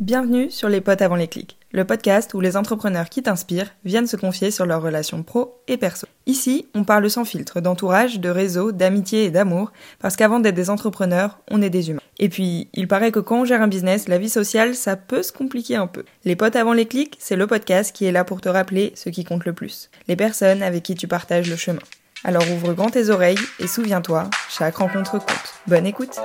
Bienvenue sur Les Potes avant les clics, le podcast où les entrepreneurs qui t'inspirent viennent se confier sur leurs relations pro et perso. Ici, on parle sans filtre d'entourage, de réseau, d'amitié et d'amour, parce qu'avant d'être des entrepreneurs, on est des humains. Et puis, il paraît que quand on gère un business, la vie sociale, ça peut se compliquer un peu. Les Potes avant les clics, c'est le podcast qui est là pour te rappeler ce qui compte le plus, les personnes avec qui tu partages le chemin. Alors ouvre grand tes oreilles et souviens-toi, chaque rencontre compte. Bonne écoute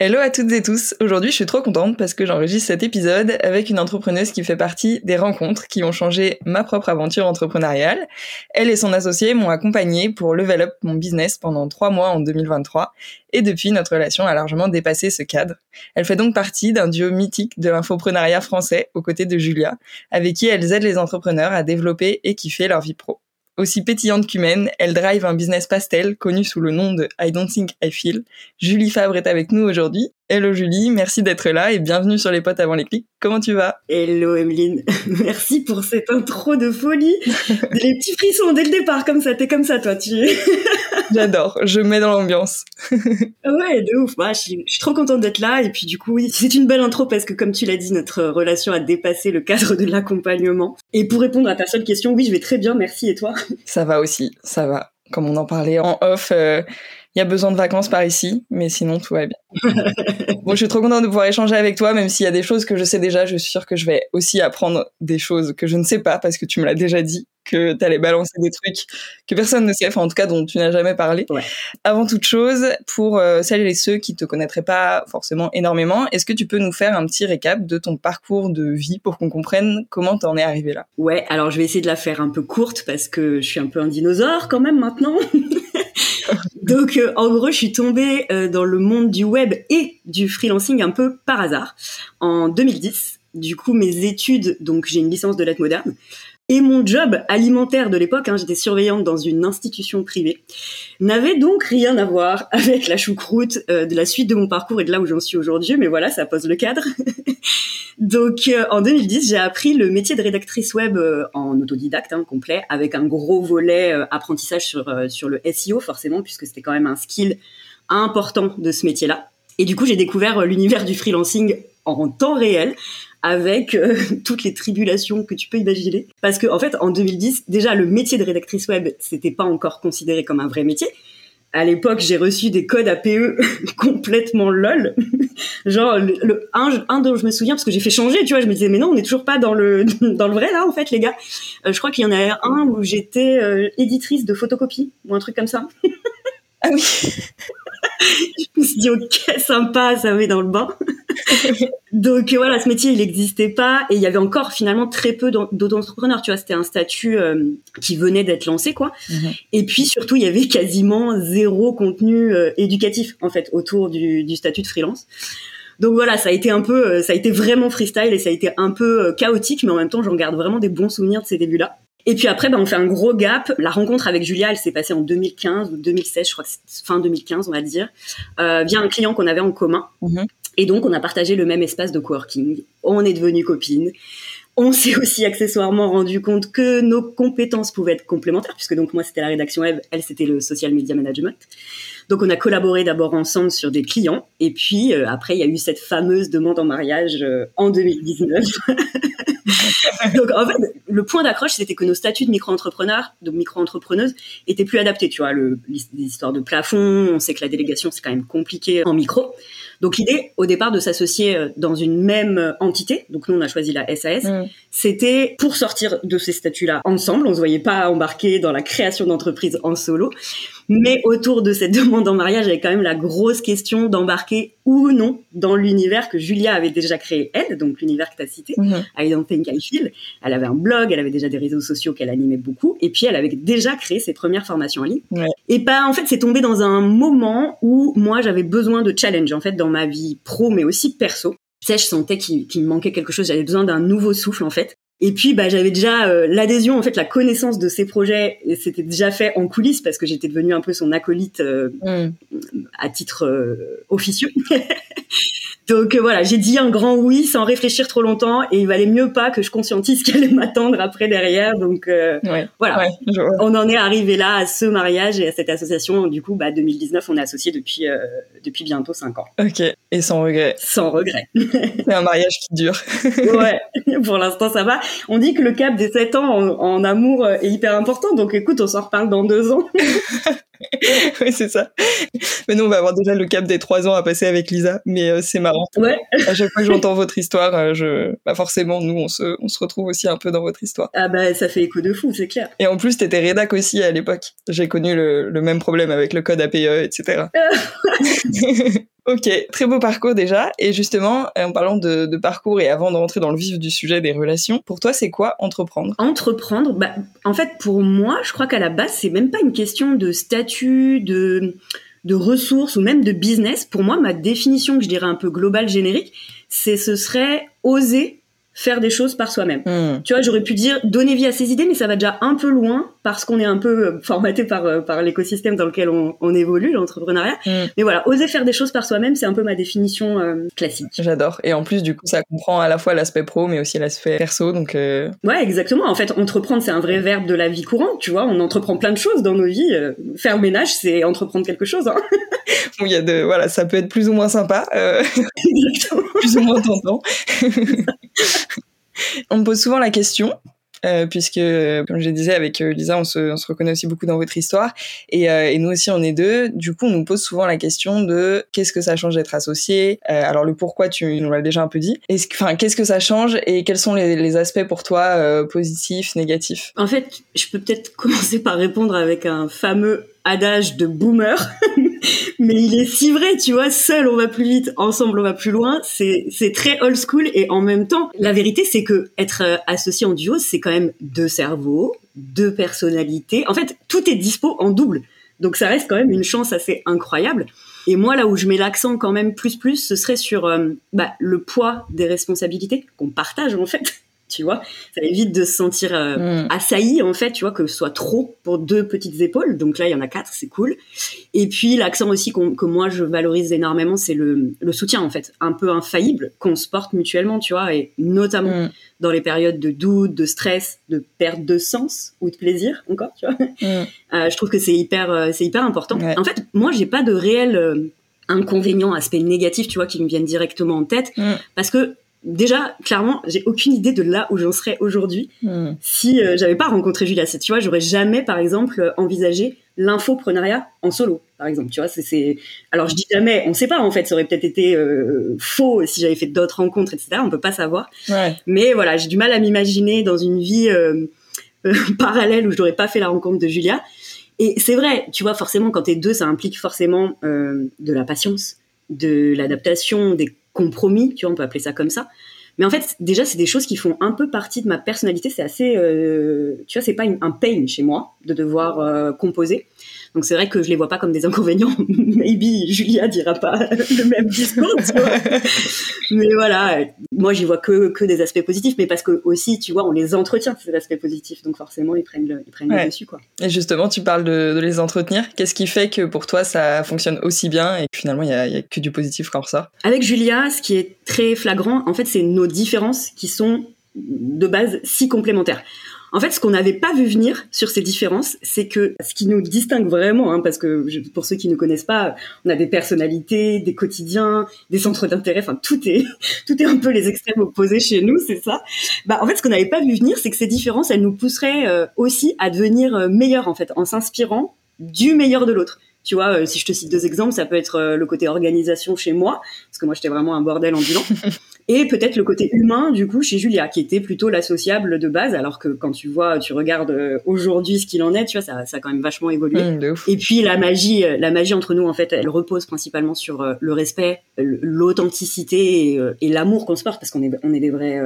Hello à toutes et tous. Aujourd'hui, je suis trop contente parce que j'enregistre cet épisode avec une entrepreneuse qui fait partie des rencontres qui ont changé ma propre aventure entrepreneuriale. Elle et son associé m'ont accompagnée pour level up mon business pendant trois mois en 2023 et depuis, notre relation a largement dépassé ce cadre. Elle fait donc partie d'un duo mythique de l'infoprenariat français aux côtés de Julia, avec qui elles aident les entrepreneurs à développer et kiffer leur vie pro. Aussi pétillante qu'humaine, elle drive un business pastel connu sous le nom de I Don't Think I Feel. Julie Fabre est avec nous aujourd'hui. Hello Julie, merci d'être là et bienvenue sur les potes avant les clics. Comment tu vas? Hello Emeline, merci pour cette intro de folie. Les petits frissons dès le départ comme ça, t'es comme ça toi, tu J'adore, je mets dans l'ambiance. ouais, de ouf. Bah, je, suis, trop contente d'être là. Et puis du coup, oui, c'est une belle intro parce que comme tu l'as dit, notre relation a dépassé le cadre de l'accompagnement. Et pour répondre à ta seule question, oui, je vais très bien, merci. Et toi? Ça va aussi, ça va. Comme on en parlait en off, euh, il y a besoin de vacances par ici, mais sinon tout va bien. bon, je suis trop contente de pouvoir échanger avec toi, même s'il y a des choses que je sais déjà, je suis sûre que je vais aussi apprendre des choses que je ne sais pas parce que tu me l'as déjà dit que tu allais balancer des trucs que personne ne sait, enfin en tout cas dont tu n'as jamais parlé. Avant toute chose, pour euh, celles et ceux qui te connaîtraient pas forcément énormément, est-ce que tu peux nous faire un petit récap de ton parcours de vie pour qu'on comprenne comment t'en es arrivé là? Ouais, alors je vais essayer de la faire un peu courte parce que je suis un peu un dinosaure quand même maintenant. Donc, euh, en gros, je suis tombée euh, dans le monde du web et du freelancing un peu par hasard en 2010. Du coup, mes études, donc j'ai une licence de lettres modernes, et mon job alimentaire de l'époque, hein, j'étais surveillante dans une institution privée, n'avait donc rien à voir avec la choucroute euh, de la suite de mon parcours et de là où j'en suis aujourd'hui, mais voilà, ça pose le cadre. donc euh, en 2010, j'ai appris le métier de rédactrice web euh, en autodidacte hein, complet, avec un gros volet apprentissage sur, sur le SEO forcément, puisque c'était quand même un skill important de ce métier-là. Et du coup, j'ai découvert l'univers du freelancing en temps réel avec euh, toutes les tribulations que tu peux imaginer. Parce que en fait, en 2010, déjà le métier de rédactrice web, c'était pas encore considéré comme un vrai métier. À l'époque, j'ai reçu des codes APE complètement lol. Genre le, un, dont je me souviens parce que j'ai fait changer, tu vois, je me disais mais non, on n'est toujours pas dans le dans le vrai là en fait les gars. Euh, je crois qu'il y en a un où j'étais euh, éditrice de photocopie ou un truc comme ça. ah oui. Je me suis dit ok sympa, ça met dans le bain. Donc euh, voilà, ce métier il n'existait pas et il y avait encore finalement très peu d'auto-entrepreneurs. Tu vois, c'était un statut euh, qui venait d'être lancé quoi. Mhm. Et puis surtout, il y avait quasiment zéro contenu euh, éducatif en fait autour du, du, statut de freelance. Donc voilà, ça a été un peu, ça a été vraiment freestyle et ça a été un peu chaotique, mais en même temps, j'en garde vraiment des bons souvenirs de ces débuts-là. Et puis après, ben, on fait un gros gap. La rencontre avec Julia, elle s'est passée en 2015 ou 2016, je crois que c'est fin 2015, on va dire, euh, via un client qu'on avait en commun. Mhm. Et donc, on a partagé le même espace de coworking. On est devenues copines. On s'est aussi accessoirement rendu compte que nos compétences pouvaient être complémentaires, puisque donc moi c'était la rédaction web, elle c'était le social media management. Donc on a collaboré d'abord ensemble sur des clients, et puis euh, après il y a eu cette fameuse demande en mariage euh, en 2019. donc en fait le point d'accroche c'était que nos statuts de micro-entrepreneurs, de micro-entrepreneuse étaient plus adaptés. Tu vois, le, les histoires de plafond, on sait que la délégation c'est quand même compliqué en micro. Donc l'idée, au départ, de s'associer euh, dans une même euh, entité, donc nous on a choisi la SAS, mm. c'était pour sortir de ces statuts-là ensemble. On se voyait pas embarquer dans la création d'entreprise en solo, mais autour de cette demande en mariage, il y avait quand même la grosse question d'embarquer ou non dans l'univers que Julia avait déjà créé elle, donc l'univers que tu as cité, mm-hmm. I Don't Think I Feel. Elle avait un blog, elle avait déjà des réseaux sociaux qu'elle animait beaucoup, et puis elle avait déjà créé ses premières formations en ligne. Et pas, en fait, c'est tombé dans un moment où moi j'avais besoin de challenge en fait dans ma vie pro, mais aussi perso. Tu sais, je sentais qu'il me manquait quelque chose, j'avais besoin d'un nouveau souffle en fait. Et puis, bah, j'avais déjà euh, l'adhésion, en fait, la connaissance de ces projets, et c'était déjà fait en coulisses parce que j'étais devenue un peu son acolyte euh, mm. à titre euh, officieux. Donc euh, voilà, j'ai dit un grand oui sans réfléchir trop longtemps et il valait mieux pas que je conscientise ce qui allait m'attendre après derrière. Donc euh, voilà, on en est arrivé là à ce mariage et à cette association. Du coup, bah 2019, on est associés depuis euh, depuis bientôt cinq ans. Ok, et sans regret. Sans regret. C'est un mariage qui dure. ouais, pour l'instant ça va. On dit que le cap des sept ans en, en amour est hyper important. Donc écoute, on s'en reparle dans deux ans. oui, c'est ça. Mais nous, on va avoir déjà le cap des trois ans à passer avec Lisa, mais euh, c'est marrant. Ouais. À chaque fois que j'entends votre histoire, euh, je, bah forcément, nous, on se, on se retrouve aussi un peu dans votre histoire. Ah bah, ça fait écho de fou, c'est clair. Et en plus, t'étais rédac aussi à l'époque. J'ai connu le, le, même problème avec le code APE, etc. Ok, très beau parcours déjà. Et justement, en parlant de, de, parcours et avant de rentrer dans le vif du sujet des relations, pour toi, c'est quoi entreprendre? Entreprendre, bah, en fait, pour moi, je crois qu'à la base, c'est même pas une question de statut, de, de ressources ou même de business. Pour moi, ma définition, que je dirais un peu globale, générique, c'est ce serait oser faire des choses par soi-même. Hmm. Tu vois, j'aurais pu dire donner vie à ses idées, mais ça va déjà un peu loin parce qu'on est un peu euh, formaté par euh, par l'écosystème dans lequel on, on évolue, l'entrepreneuriat. Hmm. Mais voilà, oser faire des choses par soi-même, c'est un peu ma définition euh, classique. J'adore. Et en plus, du coup, ça comprend à la fois l'aspect pro, mais aussi l'aspect perso. Donc ouais, exactement. En fait, entreprendre, c'est un vrai verbe de la vie courante. Tu vois, on entreprend plein de choses dans nos vies. faire ménage, c'est entreprendre quelque chose. Hein. il y a de voilà, ça peut être plus ou moins sympa, plus ou moins tentant. on me pose souvent la question, euh, puisque, comme je disais avec euh, Lisa, on se, on se, reconnaît aussi beaucoup dans votre histoire, et, euh, et, nous aussi on est deux. Du coup, on nous pose souvent la question de qu'est-ce que ça change d'être associé? Alors le pourquoi, tu nous l'as déjà un peu dit. Enfin, qu'est-ce que ça change et quels sont les, les aspects pour toi positifs, négatifs? En fait, je peux peut-être commencer par répondre avec un fameux adage de boomer, mais il est si vrai, tu vois, seul on va plus vite, ensemble on va plus loin, c'est très old school et en même temps, la vérité c'est que être euh, associé en duo, c'est quand même deux cerveaux, deux personnalités. En fait, tout est dispo en double. Donc ça reste quand même une chance assez incroyable. Et moi, là où je mets l'accent quand même plus plus, ce serait sur euh, bah, le poids des responsabilités qu'on partage en fait tu vois. Ça évite de se sentir euh, mm. assailli, en fait, tu vois, que ce soit trop pour deux petites épaules. Donc là, il y en a quatre, c'est cool. Et puis, l'accent aussi que moi, je valorise énormément, c'est le, le, soutien, en fait, un peu infaillible qu'on se porte mutuellement, tu vois, et notamment mm. dans les périodes de doute, de stress, de perte de sens ou de plaisir, encore, tu vois. Mm. Euh, je trouve que c'est hyper, euh, c'est hyper important. En fait, moi, j'ai pas de réel euh, inconvénient, aspect négatif, tu vois, qui me viennent directement en tête, parce que déjà, clairement, j'ai aucune idée de là où j'en serais aujourd'hui hmm. si euh, j'avais pas rencontré Julia. Tu vois, j'aurais jamais, par exemple, envisagé l'infoprenariat en solo, par exemple. Tu vois, c'est, alors je dis jamais, on sait pas en fait. Ça aurait peut-être été euh, faux si j'avais fait d'autres rencontres, etc. On peut pas savoir. Mais voilà, j'ai du mal à m'imaginer dans une vie euh, parallèle où je n'aurais pas fait la rencontre de Julia. Et c'est vrai, tu vois, forcément, quand t'es deux, ça implique forcément de la patience, de l'adaptation, des compromis, tu vois, on peut appeler ça comme ça. Mais en fait, déjà, c'est des choses qui font un peu partie de ma personnalité. C'est assez, euh, tu vois, c'est pas un pain chez moi de devoir euh, composer. Donc c'est vrai que je les vois pas comme des inconvénients. Maybe Julia dira pas le même discours. mais voilà, moi j'y vois que, que des aspects positifs, mais parce que aussi, tu vois, on les entretient ces aspects positifs, donc forcément ils prennent le, ils prennent le dessus quoi. Et justement, tu parles de, de les entretenir. Qu'est-ce qui fait que pour toi ça fonctionne aussi bien et que finalement il y a, y a, que du positif quand ça Avec Julia, ce qui est très flagrant, en fait, c'est nos différences qui sont de base si complémentaires. En fait, ce qu'on n'avait pas vu venir sur ces différences, c'est que ce qui nous distingue vraiment, hein, parce que pour ceux qui ne connaissent pas, on a des personnalités, des quotidiens, des centres d'intérêt, enfin tout est tout est un peu les extrêmes opposés chez nous, c'est ça. Bah en fait, ce qu'on n'avait pas vu venir, c'est que ces différences, elles nous pousseraient euh, aussi à devenir euh, meilleurs en fait, en s'inspirant du meilleur de l'autre. Tu vois, euh, si je te cite deux exemples, ça peut être euh, le côté organisation chez moi, parce que moi j'étais vraiment un bordel ambulant, et peut-être le côté humain du coup chez Julia, qui était plutôt l'associable de base, alors que quand tu vois, tu regardes euh, aujourd'hui ce qu'il en est, tu vois, ça, ça a quand même vachement évolué. Mmh, et puis la magie, la magie entre nous en fait, elle repose principalement sur le respect, l'authenticité et, et l'amour qu'on se porte, parce qu'on est, on est des vrais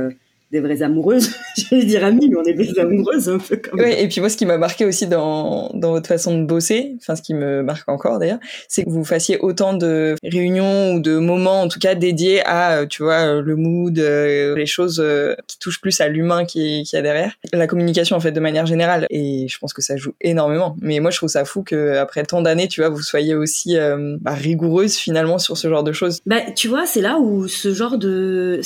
des vraies amoureuses. J'allais dire amies, mais on est des amoureuses un peu comme. Ouais, et puis moi, ce qui m'a marqué aussi dans, dans votre façon de bosser, enfin, ce qui me marque encore d'ailleurs, c'est que vous fassiez autant de réunions ou de moments, en tout cas, dédiés à, euh, tu vois, euh, le mood, euh, les choses qui touchent plus à l'humain qui, qui y a derrière. La communication, en fait, de manière générale. Et je pense que ça joue énormément. Mais moi, je trouve ça fou que après tant d'années, tu vois, vous soyez aussi bah, rigoureuse finalement sur ce genre de choses. Bah, tu vois, c'est là où ce genre de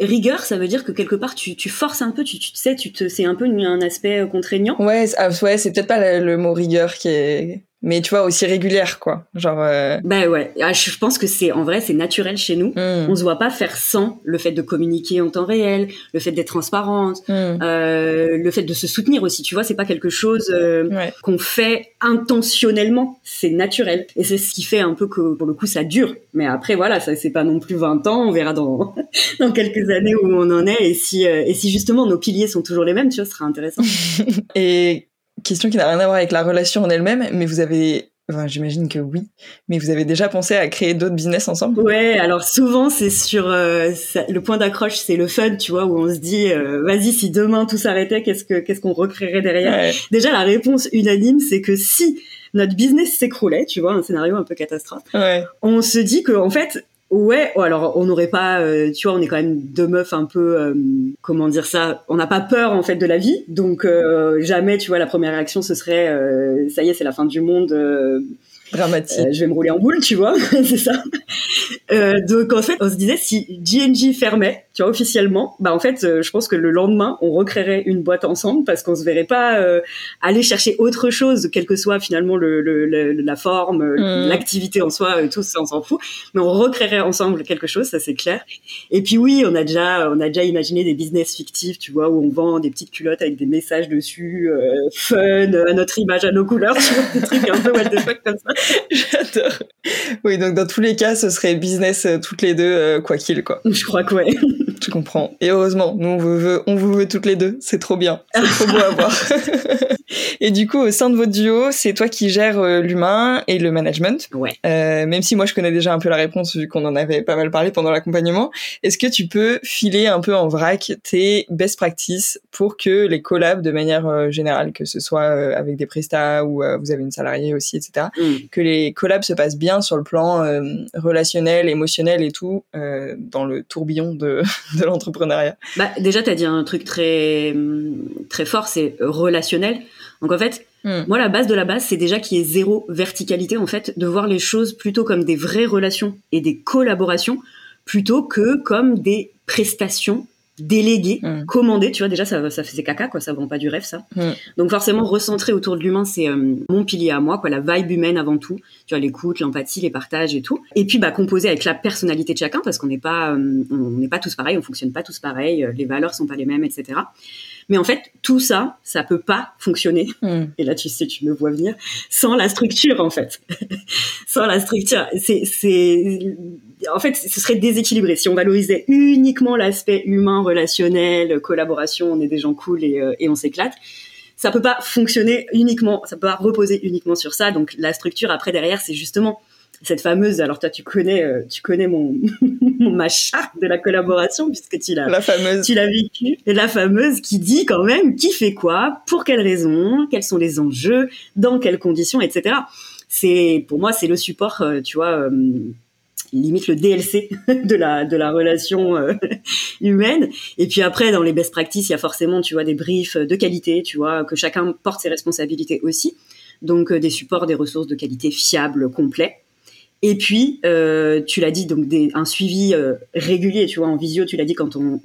rigueur, ça veut dire que quelque part tu, tu forces un peu, tu, tu sais, tu te, c'est un peu un aspect contraignant. Ouais, ah, ouais, c'est peut-être pas le, mot rigueur qui est, mais tu vois aussi régulière quoi. Genre euh... bah ouais. Ah, je pense que c'est en vrai c'est naturel chez nous. Hmm. on se voit pas faire sans le fait de communiquer en temps réel le fait d'être transparente hmm. euh, le fait de se soutenir aussi. Tu vois c'est pas quelque chose euh, qu'on fait intentionnellement. C'est naturel. Et c'est ce qui fait un peu que pour le coup ça dure. Mais après voilà ça c'est pas non plus 20 ans. On verra dans dans quelques années où on en est. Et si euh, et si justement nos piliers sont toujours les mêmes tu vois ce sera intéressant. Et question qui n'a rien à voir avec la relation en elle-même, mais vous avez Enfin, j'imagine que oui, mais vous avez déjà pensé à créer d'autres business ensemble? Ouais, alors souvent c'est sur euh, le point d'accroche, c'est le fun, tu vois, où on se dit, euh, vas-y, si demain tout s'arrêtait, qu'est-ce que qu'est-ce qu'on recréerait derrière? Déjà, la réponse unanime, c'est que si notre business s'écroulait, tu vois, un scénario un peu catastrophe, ouais. on se dit que en fait, Ouais, alors on n'aurait pas, euh, tu vois, on est quand même deux meufs un peu, euh, comment dire ça, on n'a pas peur en fait de la vie, donc euh, jamais, tu vois, la première réaction ce serait, ça y est, c'est la fin du monde, dramatique. je vais me rouler en boule, tu vois, c'est ça. donc en fait, on se disait si GNG fermait, tu vois, officiellement, bah en fait, euh, je pense que le lendemain, on recréerait une boîte ensemble parce qu'on se verrait pas euh, aller chercher autre chose, quelle que soit finalement le, le, la forme, euh, mmh. l'activité en soi, tout ça, on s'en fout. Mais on recréerait ensemble quelque chose, ça c'est clair. Et puis oui, on a déjà, on a déjà imaginé des business fictifs, tu vois, où on vend des petites culottes avec des messages dessus, fun, à notre image, à nos couleurs, tu vois, des trucs un peu what the fuck comme ça. J'adore. Oui, donc dans tous les cas, ce serait business toutes les deux, quoi qu'il, quoi. Je crois que ouais. Je comprends. Et heureusement, nous on vous veut, on vous veut toutes les deux. C'est trop bien. C'est trop beau à voir. et du coup, au sein de votre duo, c'est toi qui gères euh, l'humain et le management. Ouais. Euh, même si moi je connais déjà un peu la réponse vu qu'on en avait pas mal parlé pendant l'accompagnement. Est-ce que tu peux filer un peu en vrac tes best practices pour que les collabs de manière euh, générale, que ce soit euh, avec des prestats ou vous avez une salariée aussi, etc., mm. que les collabs se passent bien sur le plan relationnel, émotionnel et tout dans le tourbillon de de l'entrepreneuriat? Bah, Déjà, tu as dit un truc très, très fort, c'est relationnel. Donc en fait, hmm. moi, la base de la base, c'est déjà qu'il y ait zéro verticalité, en fait, de voir les choses plutôt comme des vraies relations et des collaborations, plutôt que comme des prestations délégué, mm. commandé, tu vois déjà ça ça faisait caca quoi, ça vend pas du rêve ça. Mm. Donc forcément recentrer autour de l'humain c'est euh, mon pilier à moi quoi, la vibe humaine avant tout, tu vois l'écoute, l'empathie, les partages et tout. Et puis bah composer avec la personnalité de chacun parce qu'on n'est pas euh, on n'est pas tous pareils, on fonctionne pas tous pareils, euh, les valeurs sont pas les mêmes etc. Mais en fait, tout ça, ça peut pas fonctionner. Mm. Et là, tu sais, tu me vois venir sans la structure, en fait. sans la structure, c'est, c'est, en fait, ce serait déséquilibré. Si on valorisait uniquement l'aspect humain, relationnel, collaboration, on est des gens cool et, euh, et on s'éclate, ça peut pas fonctionner uniquement, ça peut pas reposer uniquement sur ça. Donc la structure après derrière, c'est justement cette fameuse. Alors toi, tu connais, euh, tu connais mon, ma charte de la collaboration puisque tu l'as, la fameuse, tu l'as vécu. La fameuse qui dit quand même qui fait quoi, pour quelles raisons, quels sont les enjeux, dans quelles conditions, etc. C'est pour moi, c'est le support, euh, tu vois limite le DLC de la de la relation euh, humaine et puis après dans les best practices il y a forcément tu vois des briefs de qualité tu vois que chacun porte ses responsabilités aussi donc euh, des supports des ressources de qualité fiables complets et puis, euh, tu l'as dit, donc des, un suivi régulier, tu vois, en visio, tu l'as dit quand on,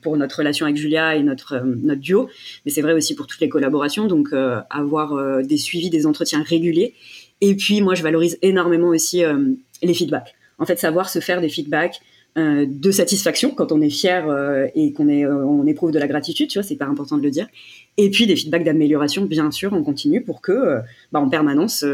pour notre relation avec Julia et notre notre duo, mais c'est vrai aussi pour toutes les collaborations, donc avoir des suivis, des entretiens réguliers. Et puis, moi, je valorise énormément aussi les feedbacks en fait savoir se faire des feedbacks euh, de satisfaction quand on est fier euh, et qu'on est euh, on éprouve de la gratitude, tu vois, c'est pas important de le dire. Et puis des feedbacks d'amélioration, bien sûr, on continue pour que, bah, en permanence,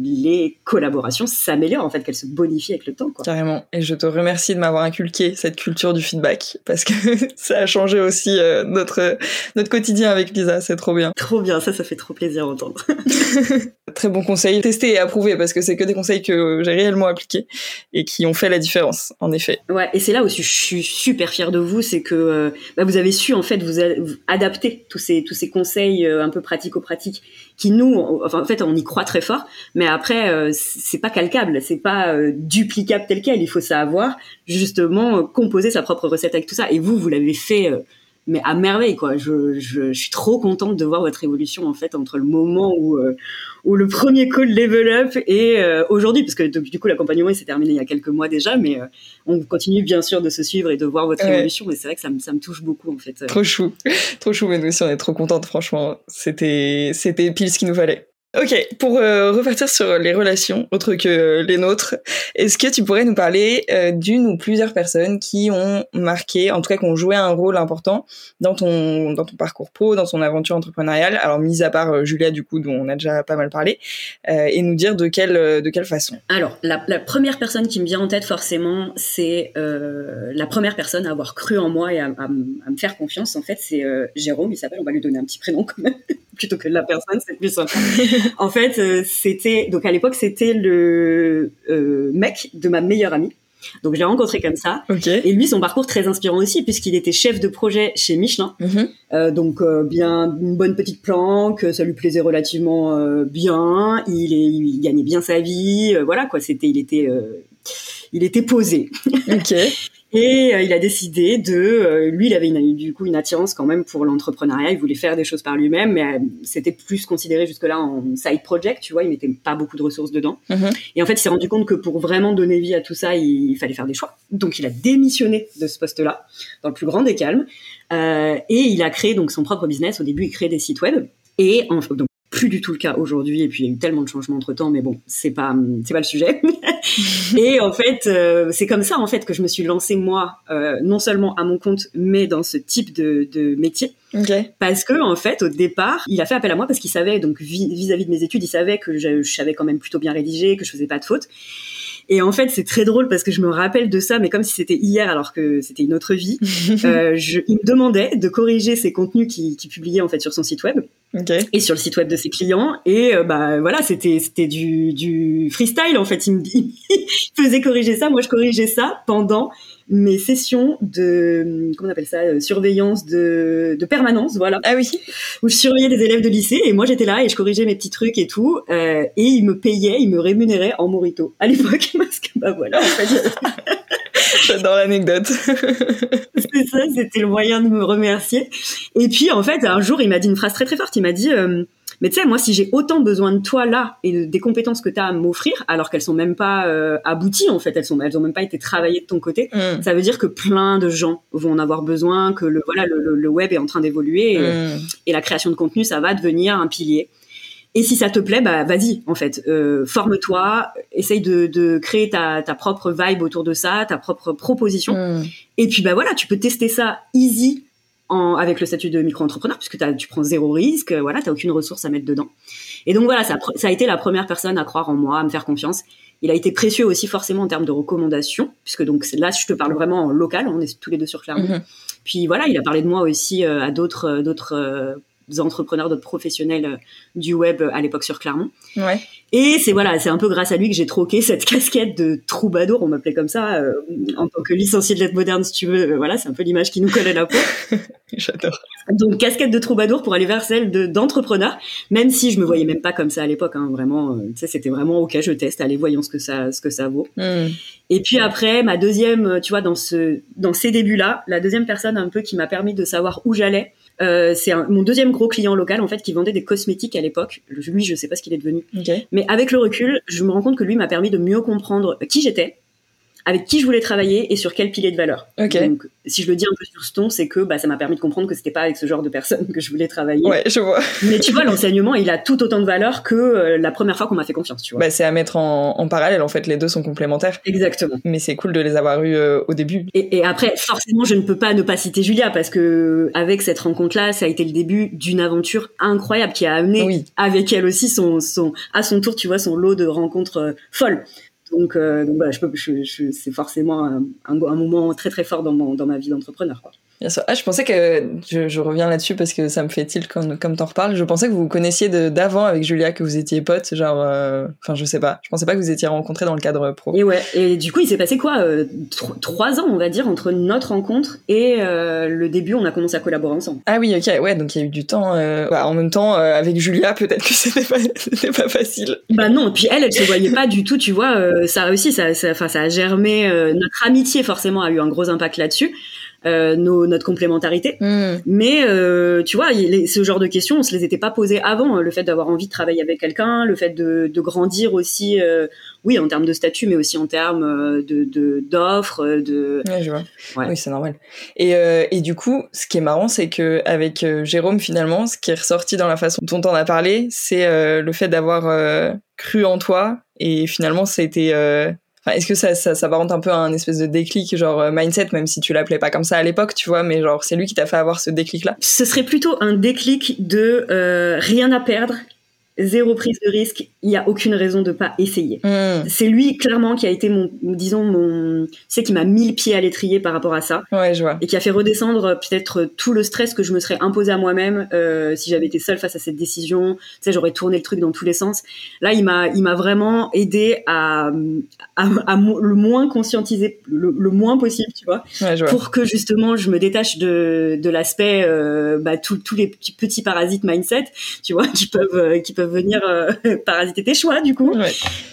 les collaborations s'améliorent, en fait, qu'elles se bonifient avec le temps. Quoi. Carrément. Et je te remercie de m'avoir inculqué cette culture du feedback parce que ça a changé aussi notre notre quotidien avec Lisa. C'est trop bien. Trop bien, ça, ça fait trop plaisir à entendre. Très bon conseil, testé et approuvé parce que c'est que des conseils que j'ai réellement appliqués et qui ont fait la différence, en effet. Ouais, et c'est là où je suis super fière de vous, c'est que euh, bah, vous avez su en fait vous, adapter tous ces tous ces conseils euh, un peu pratico-pratiques qui nous, enfin, en fait, on y croit très fort, mais après euh, c'est pas calcable, c'est pas duplicable tel quel. Il faut savoir justement composer sa propre recette avec tout ça. Et vous, vous l'avez fait mais à merveille quoi. Je, je, je, suis trop contente de voir votre évolution en fait entre le moment où euh, où le premier call level up et euh, aujourd'hui parce que du coup l'accompagnement il s'est terminé il y a quelques mois déjà mais euh, on continue bien sûr de se suivre et de voir votre évolution et c'est vrai que ça me, ça me touche beaucoup en fait. Trop chou, trop chou mais nous aussi on est trop contente franchement. C'était c'était pile ce qu'il nous fallait. Ok, pour euh, repartir sur les relations autres que les nôtres, est-ce que tu pourrais nous parler euh, d'une ou plusieurs personnes qui ont marqué, en tout cas qui ont joué un rôle important dans ton dans ton parcours pro, dans ton aventure entrepreneuriale? Alors mis à part euh, Julia du coup dont on a déjà pas mal parlé, et nous dire de quelle de quelle façon. Alors la, la, première personne qui me vient en tête forcément, c'est la première personne à avoir cru en moi et à, à, me faire confiance. En fait, c'est Jérôme. Il s'appelle. On va lui donner un petit prénom quand même plutôt que la personne, c'est plus simple. en fait, euh, c'était donc à l'époque c'était le euh, mec de ma meilleure amie. Donc je l'ai rencontré comme ça. Et lui, son parcours très inspirant aussi, puisqu'il était chef de projet chez Michelin. Mm-hmm. Euh, donc bien une bonne petite planque, ça lui plaisait relativement bien. Il, est, il gagnait bien sa vie. voilà quoi. C'était, il était, il était posé. Ok. Et euh, il a décidé de, euh, lui, il avait une, du coup une attirance quand même pour l'entrepreneuriat. Il voulait faire des choses par lui-même, mais euh, c'était plus considéré jusque-là en side project. Tu vois, il mettait pas beaucoup de ressources dedans. Mhm. Et en fait, il s'est rendu compte que pour vraiment donner vie à tout ça, il, fallait faire des choix. Donc, il a démissionné de ce poste-là dans le plus grand des calmes, euh, et il a créé donc son propre business. Au début, il créait des sites web. Et en, donc, plus du tout le cas aujourd'hui et puis il y a eu tellement de changements entre temps mais bon c'est pas c'est pas le sujet. Et en fait euh, c'est comme ça en fait que je me suis lancée moi euh, non seulement à mon compte mais dans ce type de, de métier. Parce que en fait au départ il a fait appel à moi parce qu'il savait donc vis-à-vis de mes études il savait que je, je savais quand même plutôt bien rédiger que je faisais pas de fautes et en fait, c'est très drôle parce que je me rappelle de ça, mais comme si c'était hier alors que c'était une autre vie. euh, je, il me demandait de corriger ses contenus qu'il qui publiait en fait sur son site web et sur le site web de ses clients. Et euh, bah voilà, c'était c'était du, du freestyle en fait. Il me il faisait corriger ça, moi je corrigeais ça pendant mes sessions de comment on appelle ça euh, surveillance de, de permanence voilà. Ah oui. Où je surveillais des élèves de lycée. Et moi j'étais là et je corrigeais mes petits trucs et tout. Euh, et ils me payaient ils me rémunéraient en morito. À l'époque parce que bah voilà en fait J'adore l'anecdote. c'est ça, c'était le moyen de me remercier. Et puis, en fait, un jour, il m'a dit une phrase très très forte. Il m'a dit, euh, mais tu sais, moi, si j'ai autant besoin de toi là et des compétences que tu as à m'offrir, alors qu'elles sont même pas euh, abouties en fait, elles sont, elles ont même pas été travaillées de ton côté, mm. ça veut dire que plein de gens vont en avoir besoin, que le voilà, le, le web est en train d'évoluer et, mm. et, la création de contenu, ça va devenir un pilier. Et si ça te plaît, bah vas-y en fait, euh, forme-toi, essaye de, de créer ta, ta, propre vibe autour de ça, ta propre proposition. Mm. Et puis bah voilà, tu peux tester ça easy en, avec le statut de micro-entrepreneur puisque tu prends zéro risque, voilà, t'as aucune ressource à mettre dedans. Et donc voilà, ça, ça a été la première personne à croire en moi, à me faire confiance. Il a été précieux aussi forcément en termes de recommandations, puisque donc là je te parle vraiment en local, on est tous les deux sur Clermont. Mm-hmm. Puis voilà, il a parlé de moi aussi euh, à d'autres euh, d'autres entrepreneurs, d'autres professionnels euh, du web à l'époque sur Clermont. Ouais. Et c'est voilà, c'est un peu grâce à lui que j'ai troqué cette casquette de troubadour, on m'appelait comme ça, euh, en tant que licencié de lettres modernes, si tu veux. Euh, voilà, c'est un peu l'image qui nous colle à la peau. J'adore. Donc casquette de troubadour pour aller vers celle de d'entrepreneur, même si je me voyais même pas comme ça à l'époque. Hein, vraiment, c'était vraiment ok, je teste, allez, voyons ce que ça, ce que ça vaut. Hmm. Et puis après, ma deuxième, tu vois, dans ce, dans ces débuts-là, la deuxième personne un peu qui m'a permis de savoir où j'allais, euh, c'est mon deuxième gros client local en fait qui vendait des cosmétiques à l'époque. Lui, je sais pas ce qu'il est devenu. Mais avec le recul, je me rends compte que lui m'a permis de mieux comprendre qui j'étais, avec qui je voulais travailler et sur quel pilier de valeur. Donc, si je le dis un peu sur ce ton, c'est que bah, ça m'a permis de comprendre que c'était pas avec ce genre de personne que je voulais travailler. Ouais, je vois. Mais tu vois, l'enseignement, il a tout autant de valeur que euh, la première fois qu'on m'a fait confiance, tu vois. Bah, c'est à mettre en, parallèle, en fait, les deux sont complémentaires. Exactement. Mais c'est cool de les avoir eus euh, au début. Et, après, forcément, je ne peux pas ne pas citer Julia parce que avec cette rencontre-là, ça a été le début d'une aventure incroyable qui a amené avec elle aussi son, son, à son tour, tu vois, son lot de rencontres euh, folles. Donc, euh, donc voilà, je je, je, c'est forcément un, un, un, moment très très fort dans, mon, dans ma vie d'entrepreneur. Bien sûr. Ah, je pensais que je, je reviens là-dessus parce que ça me fait tilt comme comme t'en reparles. Je pensais que vous vous connaissiez d'avant avec Julia, que vous étiez potes, genre, euh, enfin, je sais pas. Je pensais pas que vous étiez rencontrés dans le cadre pro. Et ouais. Et du coup, il s'est passé quoi euh, Trois ans, on va dire, entre notre rencontre et euh, le début. On a commencé à collaborer ensemble. Ah oui, ok, ouais. Donc il y a eu du temps. Bah, en même temps, avec Julia, peut-être que c'était pas, pas facile. Bah non. Et puis elle, elle se voyait pas du tout. Tu vois, ça a réussi. Ça, ça, ça a germé. notre amitié forcément a eu un gros impact là-dessus. Euh, nos, notre complémentarité. Hmm. Mais euh, tu vois, ce genre de questions, on se les était pas posées avant. Hein. Le fait d'avoir envie de travailler avec quelqu'un, le fait de, de grandir aussi, euh, oui, en termes de statut, mais aussi en termes de d'offres, de, Ouais, je vois. Oui, c'est normal. Et, et du coup, ce qui est marrant, c'est que avec Jérôme, finalement, ce qui est ressorti dans la façon dont on a parlé, c'est le fait d'avoir cru en toi. Et finalement, ça a été est-ce que ça, ça, ça un peu à un espèce de déclic, genre euh, mindset, même si tu l'appelais pas comme ça à l'époque, tu vois, mais genre c'est lui qui t'a fait avoir ce déclic-là? Ce serait plutôt un déclic de euh, rien à perdre zéro prise de risque, il n'y a aucune raison de pas essayer. Hmm. C'est lui clairement qui a été mon, disons mon, c'est qui m'a mis le pied à l'étrier par rapport à ça. Ouais, je vois. Et qui a fait redescendre peut-être tout le stress que je me serais imposé à moi-même euh, si j'avais été seule face à cette décision. Tu sais, j'aurais tourné le truc dans tous les sens. Là, il m'a, il m'a vraiment aidé à, à, le moins conscientiser, le, moins possible, tu vois, pour que justement je me détache de, de l'aspect, euh, bah, tous les petits, petits parasites mindset, tu vois, qui peuvent, euh, qui peuvent venir euh, parasiter tes choix du coup.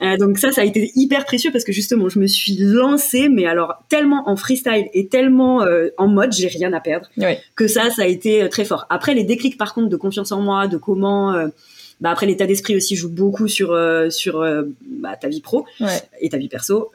Euh, donc ça, ça a été hyper précieux parce que justement, je me suis lancée, mais alors tellement en freestyle et tellement euh, en mode, j'ai rien à perdre, que ça, ça a été très fort. Après, les déclics par contre de confiance en moi, de comment bah après l'état d'esprit aussi joue beaucoup sur sur bah, ta vie pro et ta vie perso.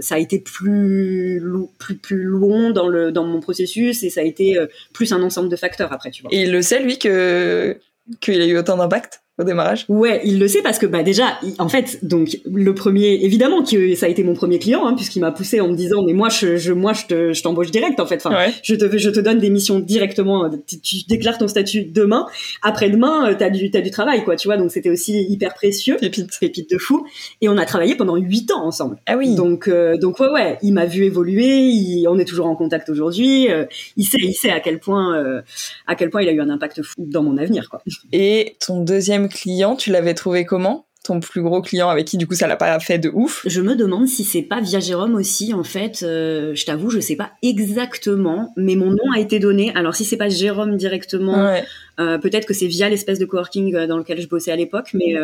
Ça a été plus plus plus long dans le dans mon processus et ça a été plus un ensemble de facteurs après tu vois. Et il le sait lui que qu'il a eu autant d'impact? Au démarrage? Ouais, il le sait parce que bah déjà, en fait, donc le premier, évidemment que ça a été mon premier client hein, puisqu'il m'a poussé en me disant mais moi je, je moi je te, je t'embauche direct en fait. Enfin, je te je te donne des missions directement. Tu, déclares ton statut demain, après-demain tu euh, t'as du t'as du travail quoi, tu vois. Donc c'était aussi hyper précieux. Pépite. Pépite de fou. Et on a travaillé pendant huit ans ensemble. Ah oui. Donc euh, donc ouais ouais, il m'a vu évoluer. on est toujours en contact aujourd'hui. Euh, il sait il sait à quel point à quel point il a eu un impact fou dans mon avenir quoi. Et ton deuxième client, tu l'avais trouvé comment ton plus gros client avec qui du coup ça l'a pas fait de ouf? Je me demande si c'est pas via Jérôme aussi en fait. Euh, je t'avoue, je sais pas exactement, mais mon nom a été donné. Alors si c'est pas Jérôme directement, euh, peut-être que c'est via l'espèce de coworking euh, dans lequel je bossais à l'époque, mais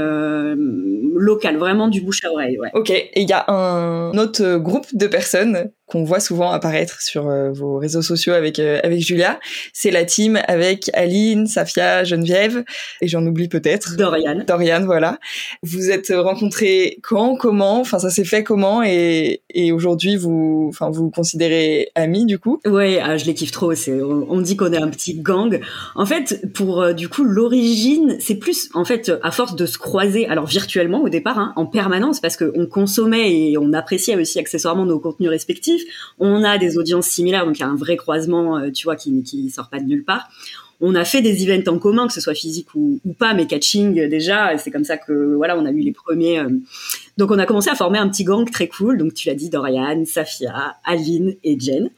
local, vraiment du bouche à oreille. Ouais. Ok. Et il y a un autre groupe de personnes qu'on voit souvent apparaître sur euh, vos réseaux sociaux avec euh, avec Julia. C'est la team avec Aline, Safia, Geneviève et j'en oublie peut-être. Dorian. Dorian, voilà. Vous êtes rencontrés quand, comment? Enfin, ça s'est fait comment? Et, et aujourd'hui, vous, enfin, vous, vous considérez amis du coup? Ouais, ah, je les kiffe trop. C'est, on, dit qu'on est un petit gang. En fait, pour euh, du coup l'origine, c'est plus en fait à force de se croiser, alors virtuellement au départ, hein, en permanence, parce qu'on consommait et on appréciait aussi accessoirement nos contenus respectifs on a des audiences similaires, donc il y a un vrai croisement, euh, tu vois, qui qui sort pas de nulle part. On a fait des events en commun, que ce soit physique ou, pas, mais catching euh, déjà. C'est comme ça que voilà, on a eu les premiers. Euh. Donc on a commencé à former un petit gang très cool. Donc tu l'as dit, Dorian, Safia, Aline et Jen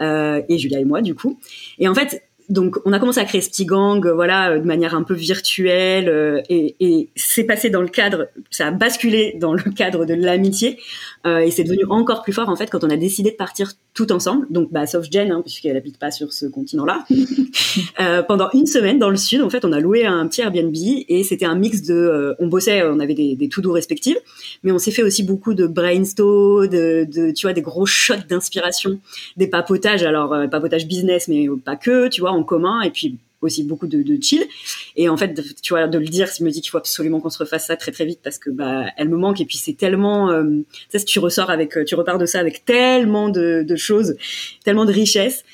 et Julia et moi du coup. Et en fait, donc on a commencé à créer ce petit gang, euh, voilà, euh, de manière un peu virtuelle, euh, et, et c'est passé dans le cadre, ça a basculé dans le cadre de l'amitié, et c'est devenu encore plus fort en fait quand on a décidé de partir tout ensemble. Donc bah sauf Jen, hein, puisqu'elle habite pas sur ce continent-là. pendant une semaine dans le sud, en fait, on a loué un petit Airbnb et c'était un mix de, on bossait, on avait des, des tout doux respectifs, mais on s'est fait aussi beaucoup de brainstorm, de, de, tu vois, des gros shots d'inspiration, des papotages, alors papotage business, mais pas que, tu vois commun et puis aussi beaucoup de, chill. Et en fait, tu vois, de le dire, je me dit qu'il faut absolument qu'on se refasse ça très très vite parce que bah elle me manque et puis c'est tellement, euh, tu sais, tu ressors avec, tu repars de ça avec tellement de, de choses, tellement de richesses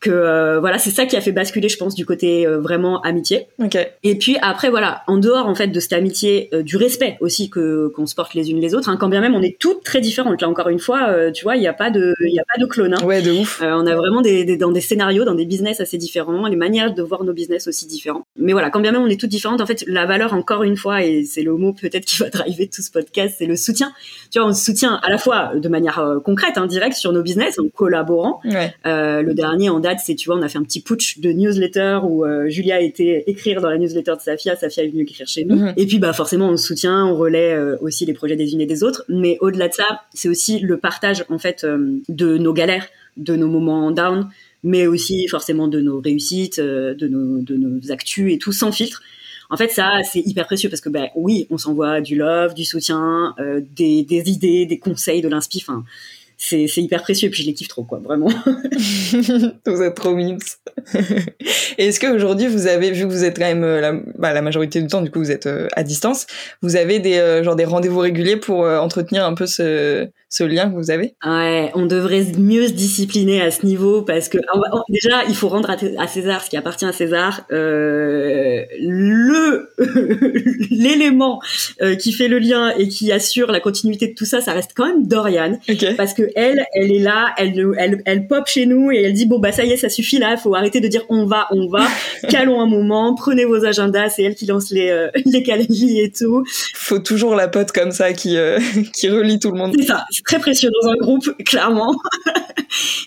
que euh, voilà c'est ça qui a fait basculer je pense du côté euh, vraiment amitié okay. et puis après voilà en dehors en fait de cette amitié euh, du respect aussi que qu'on se porte les unes les autres hein, quand bien même on est toutes très différentes là encore une fois tu vois il y a pas de il y a pas de clone hein. ouais de ouf on a vraiment des, des, dans des scénarios dans des business assez différents les manières de voir nos business aussi différents mais voilà quand bien même on est toutes différentes en fait la valeur encore une fois et c'est le mot peut-être qui va driver tout ce podcast c'est le soutien tu vois on se soutient à la fois de manière concrète hein, directe sur nos business en collaborant ouais. le dernier en date, c'est, tu vois, on a fait un petit putsch de newsletter où Julia a été écrire dans la newsletter de Safia, Safia est venue écrire chez nous. Mhm. Et puis, bah, forcément, on soutient, on relaie aussi les projets des unes et des autres. Mais au-delà de ça, c'est aussi le partage, en fait, de nos galères, de nos moments down, mais aussi forcément de nos réussites, de nos, de nos actus et tout, sans filtre. En fait, ça, c'est hyper précieux parce que, ben, oui, on s'envoie du love, du soutien, euh, des, des, idées, des conseils, de l'inspi. Enfin, c'est hyper précieux. Et puis je les kiffe trop, quoi, vraiment. vous êtes trop mimes. Est-ce qu'aujourd'hui, vous avez, vu que vous êtes quand même euh, la, bah, la majorité du temps, du coup, vous êtes euh, à distance, vous avez des, genre des rendez-vous réguliers pour entretenir un peu ce, ce lien que vous avez? Ouais, on devrait mieux se discipliner à ce niveau parce que déjà, il faut rendre à, César ce qui appartient à César. Euh, le l'élément euh, qui fait le lien et qui assure la continuité de tout ça, ça reste quand même Dorian, parce que elle, elle est là, elle, elle, elle pop chez nous et elle dit bon bah ça y est, ça suffit là, faut arrêter de dire on va, on va, calons un moment, prenez vos agendas, c'est elle qui lance les euh, les calendriers et tout. Faut toujours la pote comme ça qui euh, qui relie tout le monde. C'est ça très précieux dans un groupe, clairement.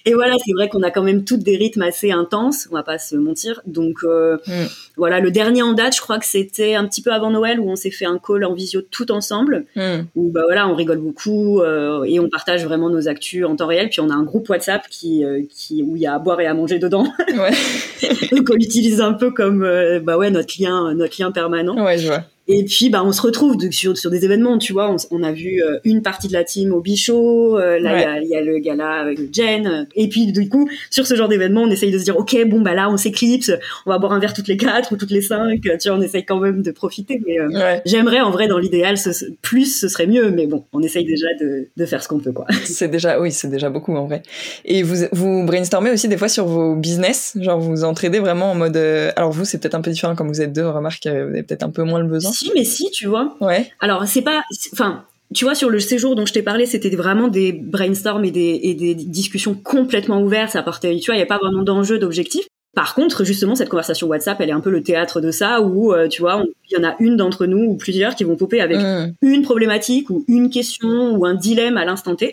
et voilà, c'est vrai qu'on a quand même toutes des rythmes assez intenses, on va pas se mentir. Donc euh, mm. voilà, le dernier en date, je crois que c'était un petit peu avant Noël où on s'est fait un call en visio tout ensemble, mm. où bah voilà, on rigole beaucoup euh, et on partage vraiment nos actus en temps réel. Puis on a un groupe WhatsApp qui, euh, qui où il y a à boire et à manger dedans. Donc on l'utilise un peu comme bah ouais notre lien, notre lien permanent. Ouais, je vois. Et puis, bah, on se retrouve sur, sur des événements, tu vois. On, a vu euh, une partie de la team au Bichot. Euh, là, il y, a, le gala avec Jen. Et puis, du coup, sur ce genre d'événement, on essaye de se dire, ok, bon, bah là, on s'éclipse. On va boire un verre toutes les quatre ou toutes les cinq. Tu vois, on essaye quand même de profiter. Mais euh, j'aimerais, en vrai, dans l'idéal, plus, ce serait miure Mais bon, on essaye déjà de, de faire ce qu'on peut, quoi. C'est déjà, oui, c'est déjà beaucoup, en vrai. Et vous, vous brainstormez aussi des fois sur vos business? Genre, vous entraidez vraiment en mode. alors, vous, c'est peut-être un peu différent comme vous êtes deux. Remarque, vous avez peut-être un peu moins le besoin. Si, mais si, tu vois. Ouais. Alors, c'est pas. Enfin, tu vois, sur le séjour dont je t'ai parlé, c'était vraiment des brainstorms et des, et des discussions complètement ouvertes. Ça apportait, tu vois, il n'y a pas vraiment d'enjeu, d'objectif. Par contre, justement, cette conversation WhatsApp, elle est un peu le théâtre de ça, où, euh, tu vois, il y en a une d'entre nous ou plusieurs qui vont popper avec mm. une problématique ou une question ou un dilemme à l'instant T.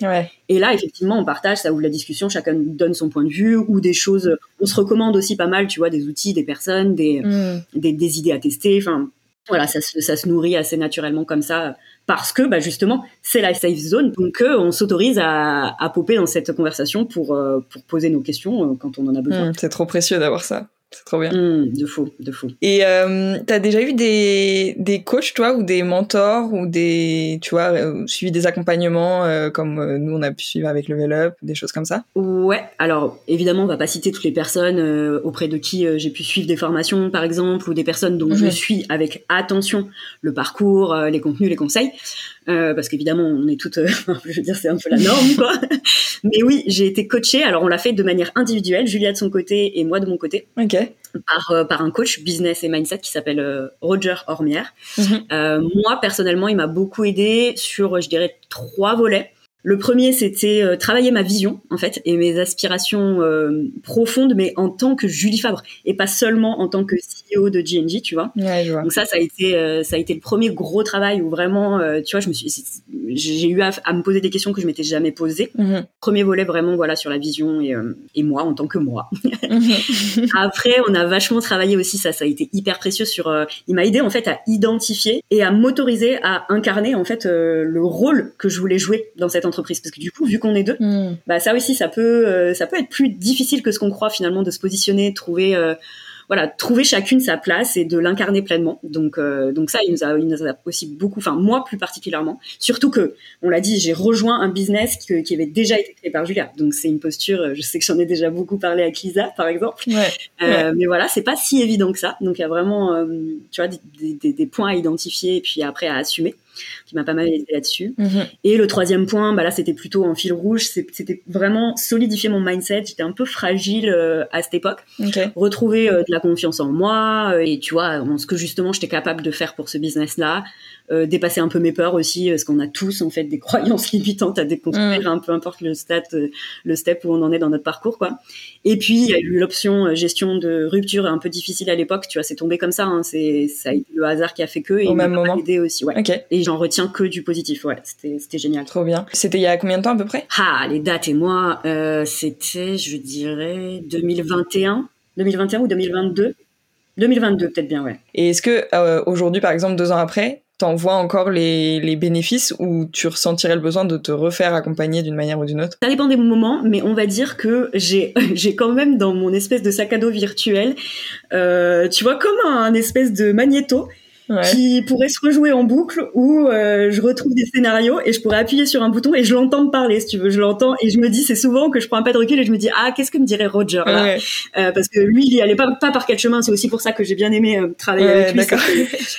Et là, effectivement, on partage, ça ouvre la discussion, chacun donne son point de vue ou des choses. On se recommande aussi pas mal, tu vois, des outils, des personnes, des, mm. des, des idées à tester. Enfin, voilà, ça se, ça se nourrit assez naturellement comme ça parce que bah justement c'est la safe zone donc euh, on s'autorise à, à popper dans cette conversation pour euh, pour poser nos questions euh, quand on en a besoin. Mmh, c'est trop précieux d'avoir ça. C'est trop bien. Mmh, de fou, de fou. Et euh, t'as déjà eu des, des coachs, toi, ou des mentors, ou des, tu vois, euh, suivi des accompagnements euh, comme nous on a pu suivre avec Level Up, des choses comme ça? Ouais. Alors évidemment, on va pas citer toutes les personnes auprès de qui j'ai pu suivre des formations, par exemple, ou des personnes dont je suis avec attention le parcours, les contenus, les conseils. Euh, parce qu'évidemment, on est toutes, euh, je veux dire, c'est un peu la norme, quoi. Mais oui, j'ai été coachée. Alors, on l'a fait de manière individuelle, Julia de son côté et moi de mon côté. Ok. Par, euh, par un coach business et mindset qui s'appelle Roger Ormière. Mhm. moi, personnellement, il m'a beaucoup aidé sur, je dirais, trois volets. Le premier, c'était euh, travailler ma vision, en fait, et mes aspirations euh, profondes, mais en tant que Julie Fabre, et pas seulement en tant que CEO de GNG, tu vois. Ouais, je vois. Donc ça, ça a été, euh, ça a été le premier gros travail où vraiment, tu vois, je me suis, j'ai eu à, me poser des questions que je m'étais jamais posées. Mhm. Premier volet vraiment, voilà, sur la vision et, et moi en tant que moi. Mhm. Après, on a vachement travaillé aussi, ça, ça a été hyper précieux sur. il m'a aidé en fait à identifier et à m'autoriser à incarner en fait le rôle que je voulais jouer dans cette entreprise parce que du coup vu qu'on est deux hmm. bah ça aussi ça peut euh, ça peut être plus difficile que ce qu'on croit finalement de se positionner trouver euh, voilà, trouver chacune sa place et de l'incarner pleinement. Donc, euh, donc ça, il nous, a, il nous a aussi beaucoup, enfin moi plus particulièrement, surtout que, on l'a dit, j'ai rejoint un business qui, qui, avait déjà été créé par Julia. Donc c'est une posture, je sais que j'en ai déjà beaucoup parlé avec Lisa, par exemple. Ouais, Mais voilà, c'est pas si évident que ça. Donc il y a vraiment, tu vois, des, des, des, points à identifier et puis après à assumer qui m'a pas mal aidé là-dessus. Mhm. Et le troisième point, bah là, c'était plutôt en fil rouge, c'était vraiment solidifier mon mindset. J'étais un peu fragile euh, à cette époque. Retrouver euh, de la confiance en moi euh, et tu vois, en ce que justement j'étais capable de faire pour ce business-là. Dépasser un peu mes peurs aussi, parce qu'on a tous en fait des croyances limitantes à déconstruire, un peu importe le stade, le step où on en est dans notre parcours, quoi. Et puis il y a eu l'option gestion de rupture un peu difficile à l'époque, tu vois, c'est tombé comme ça, hein, c'est ça a été le hasard qui a fait que et au même moment aidé aussi, ouais. Okay. Et j'en retiens que du positif. Ouais, c'était c'était génial. Trop bien. C'était il y a combien de temps à peu près? Ah, les dates et moi, euh, c'était, je dirais, 2021, 2021 ou 2022. 2022 peut-être bien, ouais. Et est-ce que euh, aujourd'hui, par exemple, deux ans après, t'en vois encore les, bénéfices ou tu ressentirais le besoin de te refaire accompagner d'une manière ou d'une autre? Ça dépend des moments, mais on va dire que j'ai j'ai quand même dans mon espèce de sac à dos virtuel, euh, tu vois, comme un espèce de magnéto Ouais. qui pourrait se rejouer en boucle où euh, je retrouve des scénarios et je pourrais appuyer sur un bouton et je l'entends me parler si tu veux je l'entends et je me dis c'est souvent que je prends un pas de recul et je me dis ah qu'est-ce que me dirait Roger là? Ouais. Euh, parce que lui il y allait pas, pas par quel chemin c'est aussi pour ça que j'ai bien aimé euh, travailler Ouais, avec lui que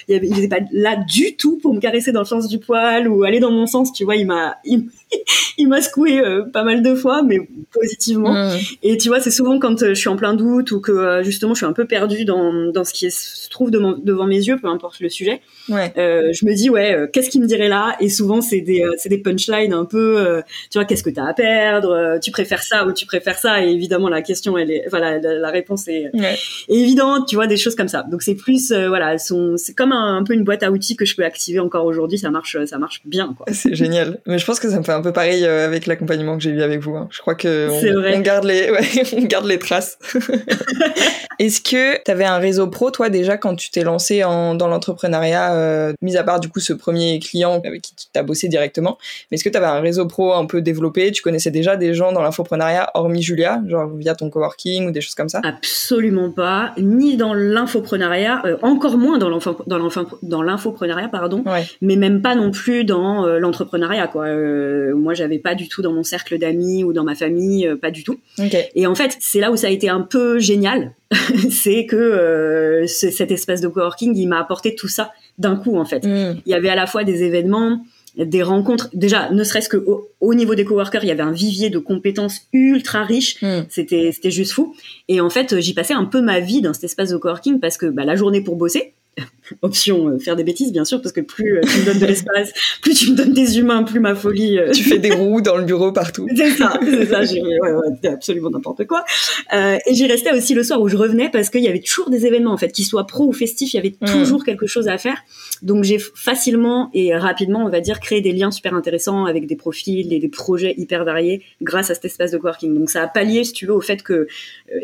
il, avait- il était pas là du tout pour me caresser dans le sens du poil ou aller dans mon sens tu vois il m'a il, il m'a secoué euh, pas mal de fois mais positivement Mmh. et tu vois, c'est souvent quand euh, je suis en plein doute ou que euh, justement je suis un peu perdue dans, dans ce qui est- se trouve devant, devant mes yeux, peu importe le sujet. Ouais. Je me dis ouais, qu'est-ce qui me dirait là? Et souvent c'est des c'est des punchlines un peu, tu vois, qu'est-ce que t'as à perdre? Tu préfères ça ou tu préfères ça? Et évidemment la question, elle est, voilà, la, la réponse est, Ouais. est évidente, tu vois, des choses comme ça. Donc c'est plus, voilà, c'est comme un, un peu une boîte à outils que je peux activer encore aujourd'hui. Ça marche, ça marche bien quoi. C'est génial. Mais je pense que ça me fait un peu pareil euh, avec l'accompagnement que j'ai eu avec vous. hein. Je crois que on, garde les, ouais, on garde les traces. Est-ce que tu avais un réseau pro, toi, déjà, quand tu t'es lancé en, dans l'entrepreneuriat, euh, mis à part du coup ce premier client avec qui tu as bossé directement, mais est-ce que tu avais un réseau pro un peu développé? Tu connaissais déjà des gens dans l'infoprenariat, hormis Julia, genre via ton coworking ou des choses comme ça? Absolument pas, ni dans l'infoprenariat, euh, encore moins dans l'infoprenariat, pardon, Ouais. mais même pas non plus dans euh, l'entrepreneuriat. Quoi. Moi, j'avais pas du tout dans mon cercle d'amis ou dans ma famille, euh, pas du tout. Et en fait, c'est là où ça a été un peu génial, c'est que euh, ce- cet espace de coworking, il m'a apporté tout ça d'un coup, en fait. Mmh. Il y avait à la fois des événements, des rencontres. Déjà, ne serait-ce que au, au niveau des coworkers, il y avait un vivier de compétences ultra riche. Mmh. C'était c'était juste fou. Et en fait, j'y passais un peu ma vie dans cet espace de coworking parce que bah, la journée pour bosser, option euh, faire des bêtises bien sûr parce que plus euh, tu me donnes de l'espace, plus tu me donnes des humains, plus ma folie. euh, Tu fais des roues dans le bureau partout. c'est ça, c'est ça, j'ai ouais, ouais, c'était absolument n'importe quoi. Euh, et j'y restais aussi le soir où je revenais parce qu'il y avait toujours des événements en fait, qu'ils soient pro ou festifs, il y avait Mm. toujours quelque chose à faire. Donc j'ai facilement et rapidement, on va dire, créé des liens super intéressants avec des profils et des projets hyper variés grâce à cet espace de coworking. Donc ça a pallié, si tu veux, au fait que euh,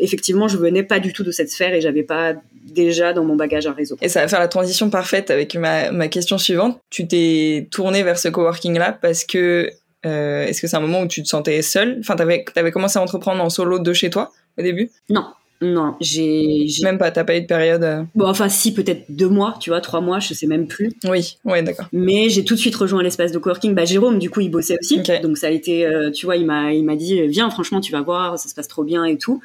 effectivement je venais pas du tout de cette sphère et j'avais pas déjà dans mon bagage un réseau. Et ça va faire la transition parfaite avec ma, ma question suivante. Tu t'es tourné vers ce coworking-là parce que euh, est-ce que c'est un moment où tu te sentais seule? Enfin, t'avais avais commencé à entreprendre en solo de chez toi au début? Non, non, j'ai, Même pas, t'as pas eu de période. euh, bon enfin si peut-être deux mois, tu vois, trois mois, je sais même plus. Oui, ouais, d'accord. Mais j'ai tout de suite rejoint l'espace de coworking. Bah, Jérôme, du coup, il bossait aussi. Donc, ça a été, euh, tu vois, il m'a, il m'a dit, viens, franchement, tu vas voir, ça se passe trop bien et tout.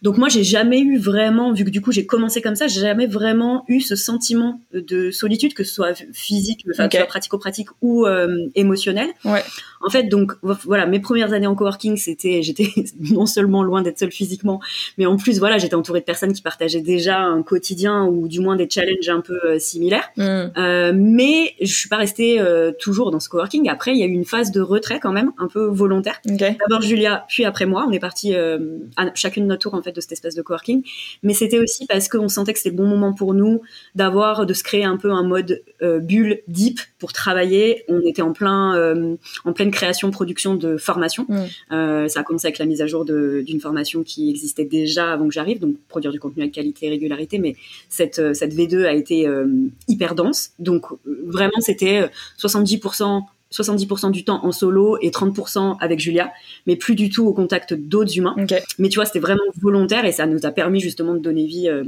Donc, moi, j'ai jamais eu vraiment, vu que du coup, j'ai commencé comme ça, j'ai jamais vraiment eu ce sentiment de solitude, que ce soit physique, enfin, pratico-pratique ou euh, émotionnel. Ouais. En fait, donc, voilà, mes premières années en coworking, c'était, j'étais non seulement loin d'être seule physiquement, mais en plus, voilà, j'étais entourée de personnes qui partageaient déjà un quotidien ou du moins des challenges un peu euh, similaires. Hmm. Euh, mais je suis pas restée euh, toujours dans ce coworking. Après, il y a eu une phase de retrait quand même, un peu volontaire. D'abord Julia, puis après moi. On est parti à chacune de notre tour en fait de cet espace de coworking. Mais c'était aussi parce qu'on sentait que c'était le bon moment pour nous d'avoir, de se créer un peu un mode bulle deep pour travailler. On était en plein, en pleine création, production de formation. Mm. Ça a commencé avec la mise à jour d'une formation qui existait déjà avant que j'arrive, donc produire du contenu avec qualité et régularité. Mais cette, euh, cette V2 a été euh, hyper dense. Donc euh, vraiment, c'était euh, 70%. 70% du temps en solo et 30% avec Julia, mais plus du tout au contact d'autres humains. Mais tu vois, c'était vraiment volontaire et ça nous a permis justement de donner vie euh,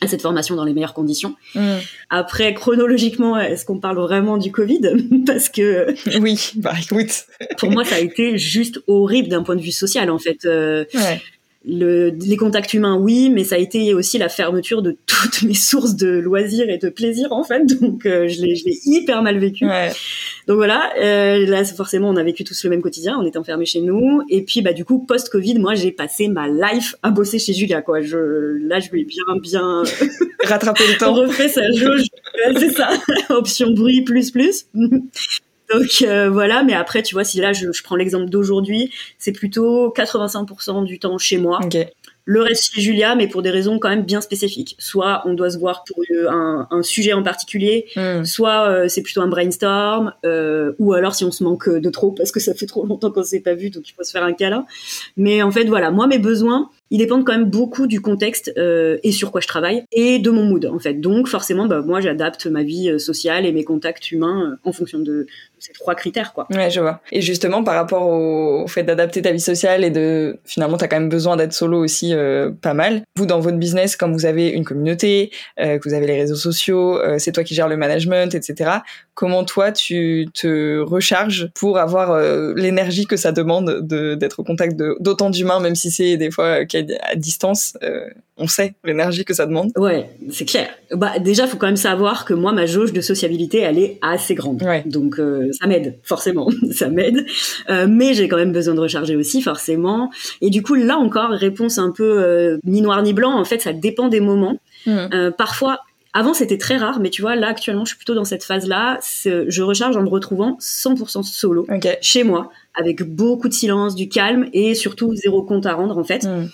à cette formation dans les meilleures conditions. Hmm. Après, chronologiquement, est-ce qu'on parle vraiment du Covid? Parce que Oui, bah écoute. pour moi, ça a été juste horrible d'un point de vue social, en fait. Euh, Ouais. Le, les contacts humains, oui, mais ça a été aussi la fermeture de toutes mes sources de loisirs et de plaisir, en fait. Donc, euh, je l'ai hyper mal vécu. Ouais. Donc voilà, euh, là forcément on a vécu tous le même quotidien, on était enfermés chez nous et puis bah du coup post-Covid, moi j'ai passé ma life à bosser chez Julia quoi. Je là je vais bien bien Rattraper le temps. refait sa jauge, c'est ça, option bruit plus plus. Donc euh, voilà, mais après tu vois si là je, je prends l'exemple d'aujourd'hui, c'est plutôt 85% du temps chez moi, Ok. le reste chez Julia, mais pour des raisons quand même bien spécifiques. Soit on doit se voir pour un, un sujet en particulier, hmm. soit euh, c'est plutôt un brainstorm, euh, ou alors si on se manque de trop parce que ça fait trop longtemps qu'on s'est pas vu, donc il faut se faire un câlin. Mais en fait, voilà, moi mes besoins, ils dépendent quand même beaucoup du contexte euh, et sur quoi je travaille et de mon mood en fait. Donc forcément, bah, moi j'adapte ma vie euh, sociale et mes contacts humains euh, en fonction de, ces trois critères quoi. Ouais, je vois. Et justement par rapport au, fait d'adapter ta vie sociale et de finalement t'as quand même besoin d'être solo aussi pas mal. Vous dans votre business, comme vous avez une communauté, que vous avez les réseaux sociaux, c'est toi qui gères le management, etc. Comment toi tu te recharges pour avoir l'énergie que ça demande d'être au contact d'autant d'humains, même si c'est des fois à distance, euh, on sait l'énergie que ça demande. Ouais, c'est clair. Bah déjà, faut quand même savoir que moi, ma jauge de sociabilité, elle est assez grande. Donc euh, ça m'aide, forcément, ça m'aide. Euh, mais j'ai quand même besoin de recharger aussi, forcément. Et du coup, là encore, réponse un peu ni noir ni blanc. En fait, ça dépend des moments. Mmh. parfois, avant, c'était très rare, mais tu vois, là, actuellement, je suis plutôt dans cette phase-là. Je recharge en me retrouvant 100% solo, chez moi, avec beaucoup de silence, du calme et surtout zéro compte à rendre, en fait. Mmh.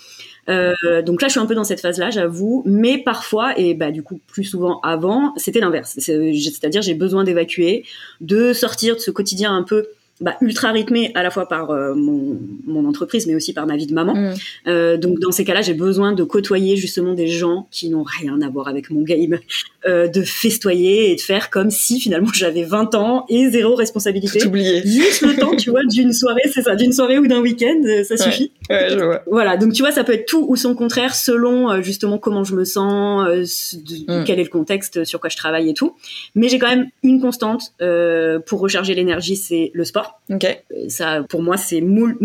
Euh, donc là, je suis un peu dans cette phase-là, j'avoue. Mais parfois, et bah du coup plus souvent avant, c'était l'inverse. C'est-à-dire, j'ai besoin d'évacuer, de sortir de ce quotidien un peu bah, ultra rythmé à la fois par euh, mon, mon, entreprise, mais aussi par ma vie de maman. Mm. Euh, donc dans ces cas-là, j'ai besoin de côtoyer justement des gens qui n'ont rien à voir avec mon game, euh, de festoyer et de faire comme si finalement j'avais 20 ans et zéro responsabilité. Tout oublié. Juste le temps, tu vois, d'une soirée, c'est ça, d'une soirée ou d'un week-end, ça suffit. Ouais, je vois. Voilà, donc tu vois, ça peut être tout ou son contraire selon justement comment je me sens, mm. quel est le contexte, sur quoi je travaille et tout. Mais j'ai quand même une constante pour recharger l'énergie, c'est le sport. Ok. Ça, pour moi, c'est moult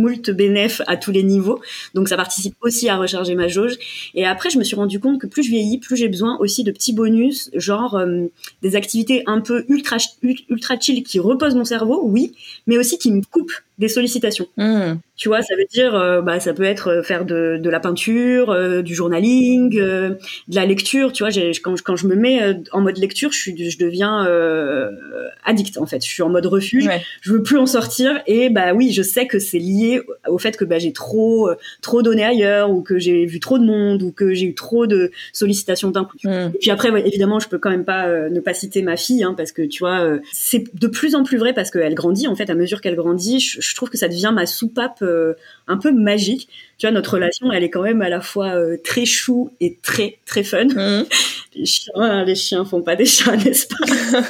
à tous les niveaux. Donc, ça participe aussi à recharger ma jauge. Et après, je me suis rendu compte que plus je vieillis, plus j'ai besoin aussi de petits bonus, genre euh, des activités un peu ultra, ultra chill qui reposent mon cerveau, oui, mais aussi qui me coupent des sollicitations. Hmm. Tu vois, ça veut dire, euh, bah, ça peut être euh, faire de, de la peinture, euh, du journaling, de la lecture. Tu vois, quand, quand je me mets en mode lecture, je, suis, je deviens addict en fait. Je suis en mode refuge. Je veux plus en sortir. Et bah oui, je sais que c'est lié au fait que bah, j'ai trop, trop donné ailleurs, ou que j'ai vu trop de monde, ou que j'ai eu trop de sollicitations d'un coup. Hmm. Et puis après, évidemment, je peux quand même pas ne pas citer ma fille, hein, parce que tu vois, c'est de plus en plus vrai parce qu'elle grandit. En fait, à mesure qu'elle grandit, je, je trouve que ça devient ma soupape euh, un peu magique. Tu vois, notre relation, elle est quand même à la fois euh, très chou et très très fun. Mmh. Les chiens, les chiens font pas des chats, n'est-ce pas?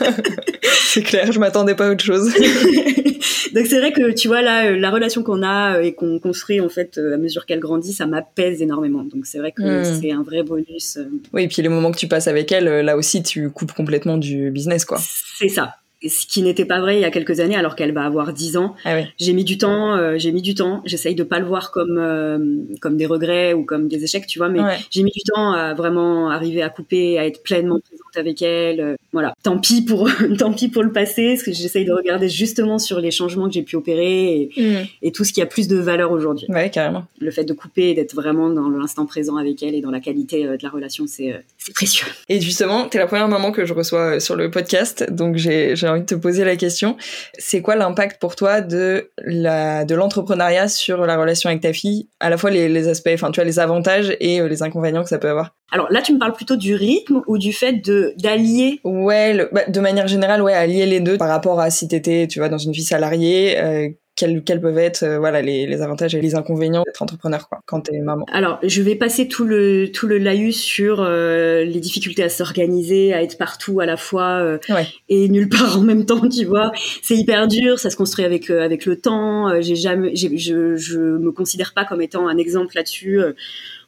C'est clair, je m'attendais pas à autre chose. Donc c'est vrai que tu vois là, euh, la relation qu'on a et qu'on construit en fait à mesure qu'elle grandit, ça m'apaise énormément. Donc c'est vrai que mmh. c'est un vrai bonus. Oui, et puis les moments que tu passes avec elle, là aussi, tu coupes complètement du business, quoi. C'est ça ce qui n'était pas vrai il y a quelques années alors qu'elle va avoir 10 ans. Ah j'ai mis du temps, euh, j'ai mis du temps. J'essaye de pas le voir comme euh, comme des regrets ou comme des échecs, tu vois, mais j'ai mis du temps à vraiment arriver à couper, à être pleinement avec elle. Euh, voilà. Tant pis pour tant pis pour le passé, parce que j'essaye de regarder justement sur les changements que j'ai pu opérer et, mm. et, tout ce qui a plus de valeur aujourd'hui. Ouais, carrément. Le fait de couper et d'être vraiment dans l'instant présent avec elle et dans la qualité de la relation, c'est précieux. Et justement, tu es la première maman que je reçois sur le podcast, donc j'ai envie de te poser la question. C'est quoi l'impact pour toi de la de l'entrepreneuriat sur la relation avec ta fille, à la fois les, aspects, enfin tu vois les avantages et euh, les inconvénients que ça peut avoir. Alors là, tu me parles plutôt du rythme ou du fait de d'allier Ouais, bah, de manière générale, ouais, allier les deux par rapport à si t'étais, tu vois, dans une vie salariée. Euh, quels, quels peuvent être euh, voilà les, les, avantages et les inconvénients d'être entrepreneur quoi quand t'es maman Alors je vais passer tout le tout le laïus sur euh, les difficultés à s'organiser, à être partout à la fois euh, et nulle part en même temps, tu vois. C'est hyper dur, ça se construit avec avec le temps. J'ai jamais, je je me considère pas comme étant un exemple là-dessus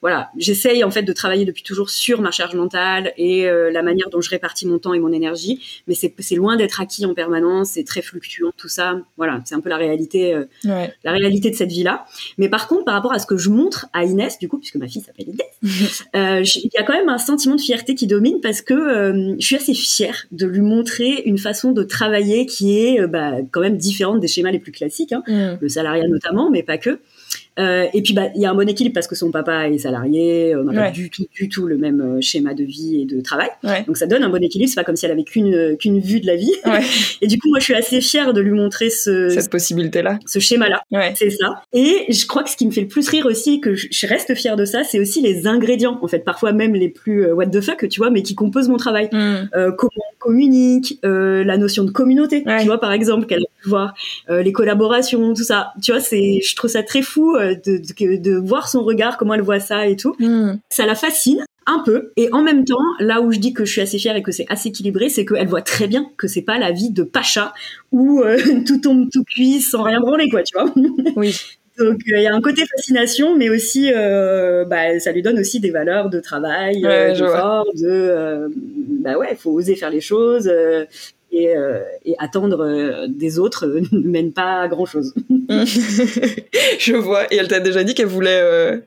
voilà, j'essaye en fait de travailler depuis toujours sur ma charge mentale et euh, la manière dont je répartis mon temps et mon énergie, mais c'est loin d'être acquis en permanence, c'est très fluctuant tout ça. Voilà, c'est un peu la réalité, euh, la réalité de cette vie-là. Mais par contre, par rapport à ce que je montre à Inès, du coup, puisque ma fille s'appelle Inès, euh, il y a quand même un sentiment de fierté qui domine parce que je suis assez fière de lui montrer une façon de travailler qui est bah, quand même différente des schémas les plus classiques, hein. mm. le salariat notamment, mais pas que. Euh, et puis, bah, il y a un bon équilibre parce que son papa est salarié, on n'a pas du tout, du tout le même euh, schéma de vie et de travail. Donc, ça donne un bon équilibre. C'est pas comme si elle avait qu'une qu'une vue de la vie. et du coup, moi, je suis assez fière de lui montrer ce cette possibilité-là, ce schéma-là. C'est ça. Et je crois que ce qui me fait le plus rire aussi, que je reste fière de ça, c'est aussi les ingrédients. En fait, parfois même les plus euh, what the fuck, tu vois, mais qui composent mon travail. Mm. comment on communique, la notion de communauté, tu vois, par exemple, qu'elle a pu voir, les collaborations, tout ça. Tu vois, c'est, je trouve ça très fou de, de, voir son regard, comment elle voit ça et tout. Hmm. Ça la fascine un peu. Et en même temps, là où je dis que je suis assez fière et que c'est assez équilibré, c'est qu'elle voit très bien que c'est pas la vie de Pacha où euh, tout tombe tout cuit sans rien branler, quoi, tu vois. Oui. Donc il y a un côté fascination, mais aussi euh, bah, ça lui donne aussi des valeurs de travail, euh, de fort, de bah ouais, faut oser faire les choses, et, euh, et attendre euh, des autres euh, ne mène pas à grand chose. je vois. Et elle t'a déjà dit qu'elle voulait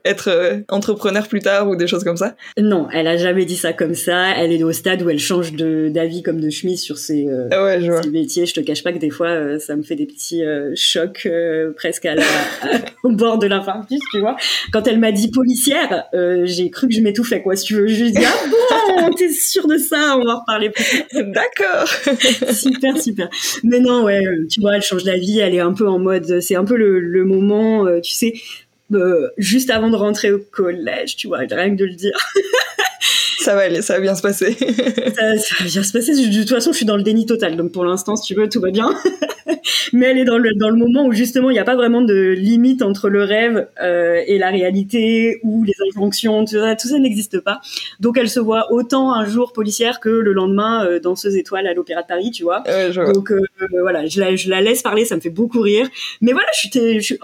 être entrepreneur plus tard ou des choses comme ça? Non, elle a jamais dit ça comme ça. Elle est au stade où elle change d'avis comme de chemise sur ses, ah ouais, je métiers. Je te cache pas que des fois, ça me fait des petits chocs presque à la, au bord de l'infarctus, tu vois. Quand elle m'a dit policière, j'ai cru que je m'étouffais, quoi. Si tu veux, je lui dis ah bon, t'es sûre de ça? On va en reparler plus. D'accord. super, super. Mais non, ouais, tu vois, elle change d'avis, elle est un peu en mode, c'est un peu le, moment, euh, tu sais, euh, juste avant de rentrer au collège, tu vois, rien que de le dire. ça va aller, ça va bien se passer. ça, va bien se passer. De toute façon, je suis dans le déni total, donc pour l'instant, si tu veux, tout va bien. Mais elle est dans le dans le moment où justement, il n'y a pas vraiment de limite entre le rêve euh, et la réalité ou les injonctions. Tout ça, tout ça n'existe pas. Donc, elle se voit autant un jour policière que le lendemain euh, danseuse étoile à l'Opéra de Paris, tu vois. donc euh, voilà, je la, je la laisse parler, ça me fait beaucoup rire. Mais voilà, je suis, je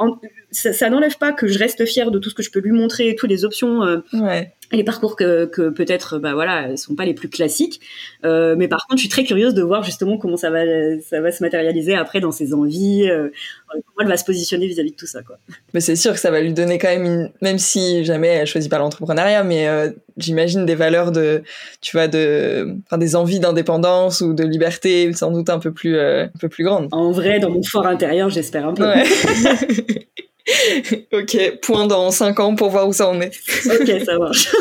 ça, ça n'enlève pas que je reste fière de tout ce que je peux lui montrer, toutes les options. Euh, ouais les parcours que, que peut-être bah voilà sont pas les plus classiques. Euh, mais par contre je suis très curieuse de voir justement comment ça va ça va se matérialiser après dans ses envies euh, comment elle va se positionner vis-à-vis de tout ça quoi. Mais c'est sûr que ça va lui donner quand même une... même si jamais elle choisit pas l'entrepreneuriat mais euh, j'imagine des valeurs de tu vois de enfin des envies d'indépendance ou de liberté sans doute un peu plus euh, un peu plus grandes. En vrai dans mon fort intérieur j'espère un peu. Ouais. ok, point dans 5 ans pour voir où ça en est. ok, ça marche.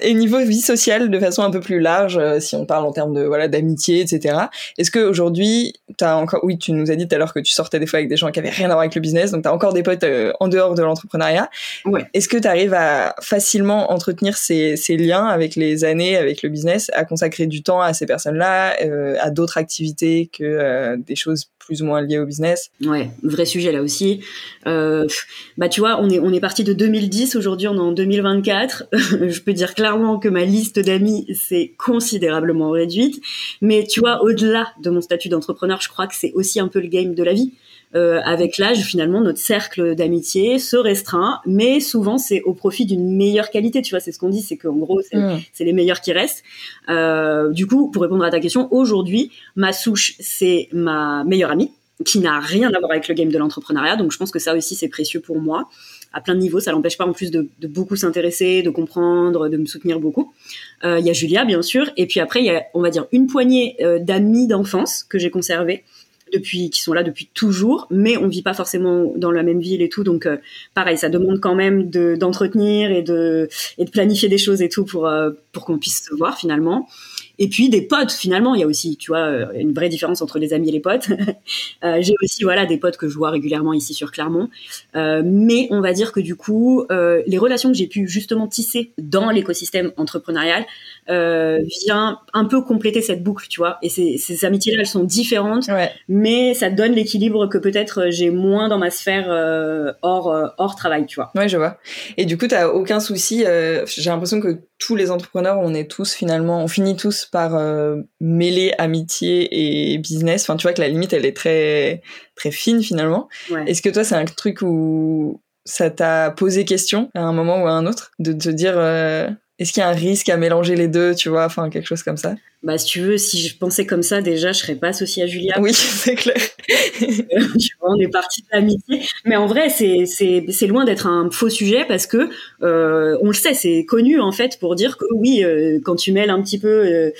Et niveau vie sociale, de façon un peu plus large, euh, si on parle en termes de voilà d'amitié, etc. Est-ce que aujourd'hui, t'as encore, oui, tu nous as dit tout à l'heure que tu sortais des fois avec des gens qui avaient rien à voir avec le business, donc t'as encore des potes euh, en dehors de l'entrepreneuriat. Ouais. Est-ce que tu arrives à facilement entretenir ces, ces, liens avec les années, avec le business, à consacrer du temps à ces personnes-là, euh, à d'autres activités que des choses plus ou moins liées au business? Ouais, vrai sujet là aussi. Bah tu vois, on est on est parti de 2010, aujourd'hui on est en 2024. Je peux dire clairement clairement que ma liste d'amis s'est considérablement réduite. Mais tu vois, au-delà de mon statut d'entrepreneur, je crois que c'est aussi un peu le game de la vie. Euh, avec l'âge, finalement, notre cercle d'amitié se restreint, mais souvent c'est au profit d'une meilleure qualité. Tu vois, c'est ce qu'on dit, c'est qu'en gros, c'est mm. les meilleurs qui restent. Euh, du coup, pour répondre à ta question, aujourd'hui, ma souche, c'est ma meilleure amie, qui n'a rien à voir avec le game de l'entrepreneuriat. Donc, je pense que ça aussi, c'est précieux pour moi à plein de niveaux. Ça l'empêche pas en plus de, beaucoup s'intéresser, de comprendre, de me soutenir beaucoup. Euh, il y a Julia, bien sûr. Et puis après, il y a, on va dire, une poignée euh, d'amis d'enfance que j'ai conservés depuis qui sont là depuis toujours mais on vit pas forcément dans la même ville et tout donc euh, pareil ça demande quand même d'entretenir et de et de planifier des choses et tout pour pour qu'on puisse se voir finalement et puis des potes finalement il y a aussi tu vois euh, une vraie différence entre les amis et les potes. Euh, j'ai aussi voilà des potes que je vois régulièrement ici sur Clermont. Euh, mais on va dire que du coup les relations que j'ai pu justement tisser dans l'écosystème entrepreneurial vient un peu compléter cette boucle tu vois. Et ces, ces amitiés là elles sont différentes mais ça donne l'équilibre que peut-être j'ai moins dans ma sphère hors hors travail tu vois. Ouais je vois. Et du coup t'as aucun souci j'ai l'impression que tous les entrepreneurs, on est tous finalement, on finit tous par euh, mêler amitié et business. Enfin, tu vois que la limite, elle est très très fine finalement. Est-ce que toi, c'est un truc où ça t'a posé question à un moment ou à un autre de te dire euh, est-ce qu'il y a un risque à mélanger les deux, tu vois, enfin quelque chose comme ça? Bah si tu veux, si je pensais comme ça déjà, je serais pas associée à Julia. Oui, c'est clair. tu vois, on est parti de l'amitié, mais en vrai, c'est c'est c'est loin d'être un faux sujet parce que euh, on le sait, c'est connu en fait pour dire que oui, euh, quand tu mêles un petit peu euh,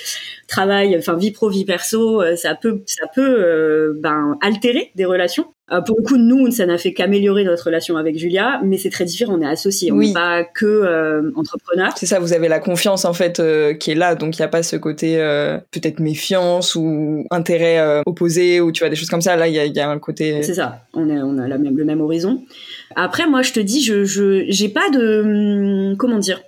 travail, enfin vie pro vie perso, ça peut ça peut ben altérer des relations Euh, pour le coup, nous, ça n'a fait qu'améliorer notre relation avec Julia, mais c'est très différent. On est associés, on n'est pas que euh, entrepreneurs. C'est ça, vous avez la confiance en fait euh, qui est là, donc il n'y a pas ce côté peut-être méfiance ou intérêt opposé ou tu vois des choses comme ça. Là, il y a, un côté. C'est ça. On, est, on a la même, le même horizon. Après, moi, je te dis, je, je j'ai pas de hum, comment dire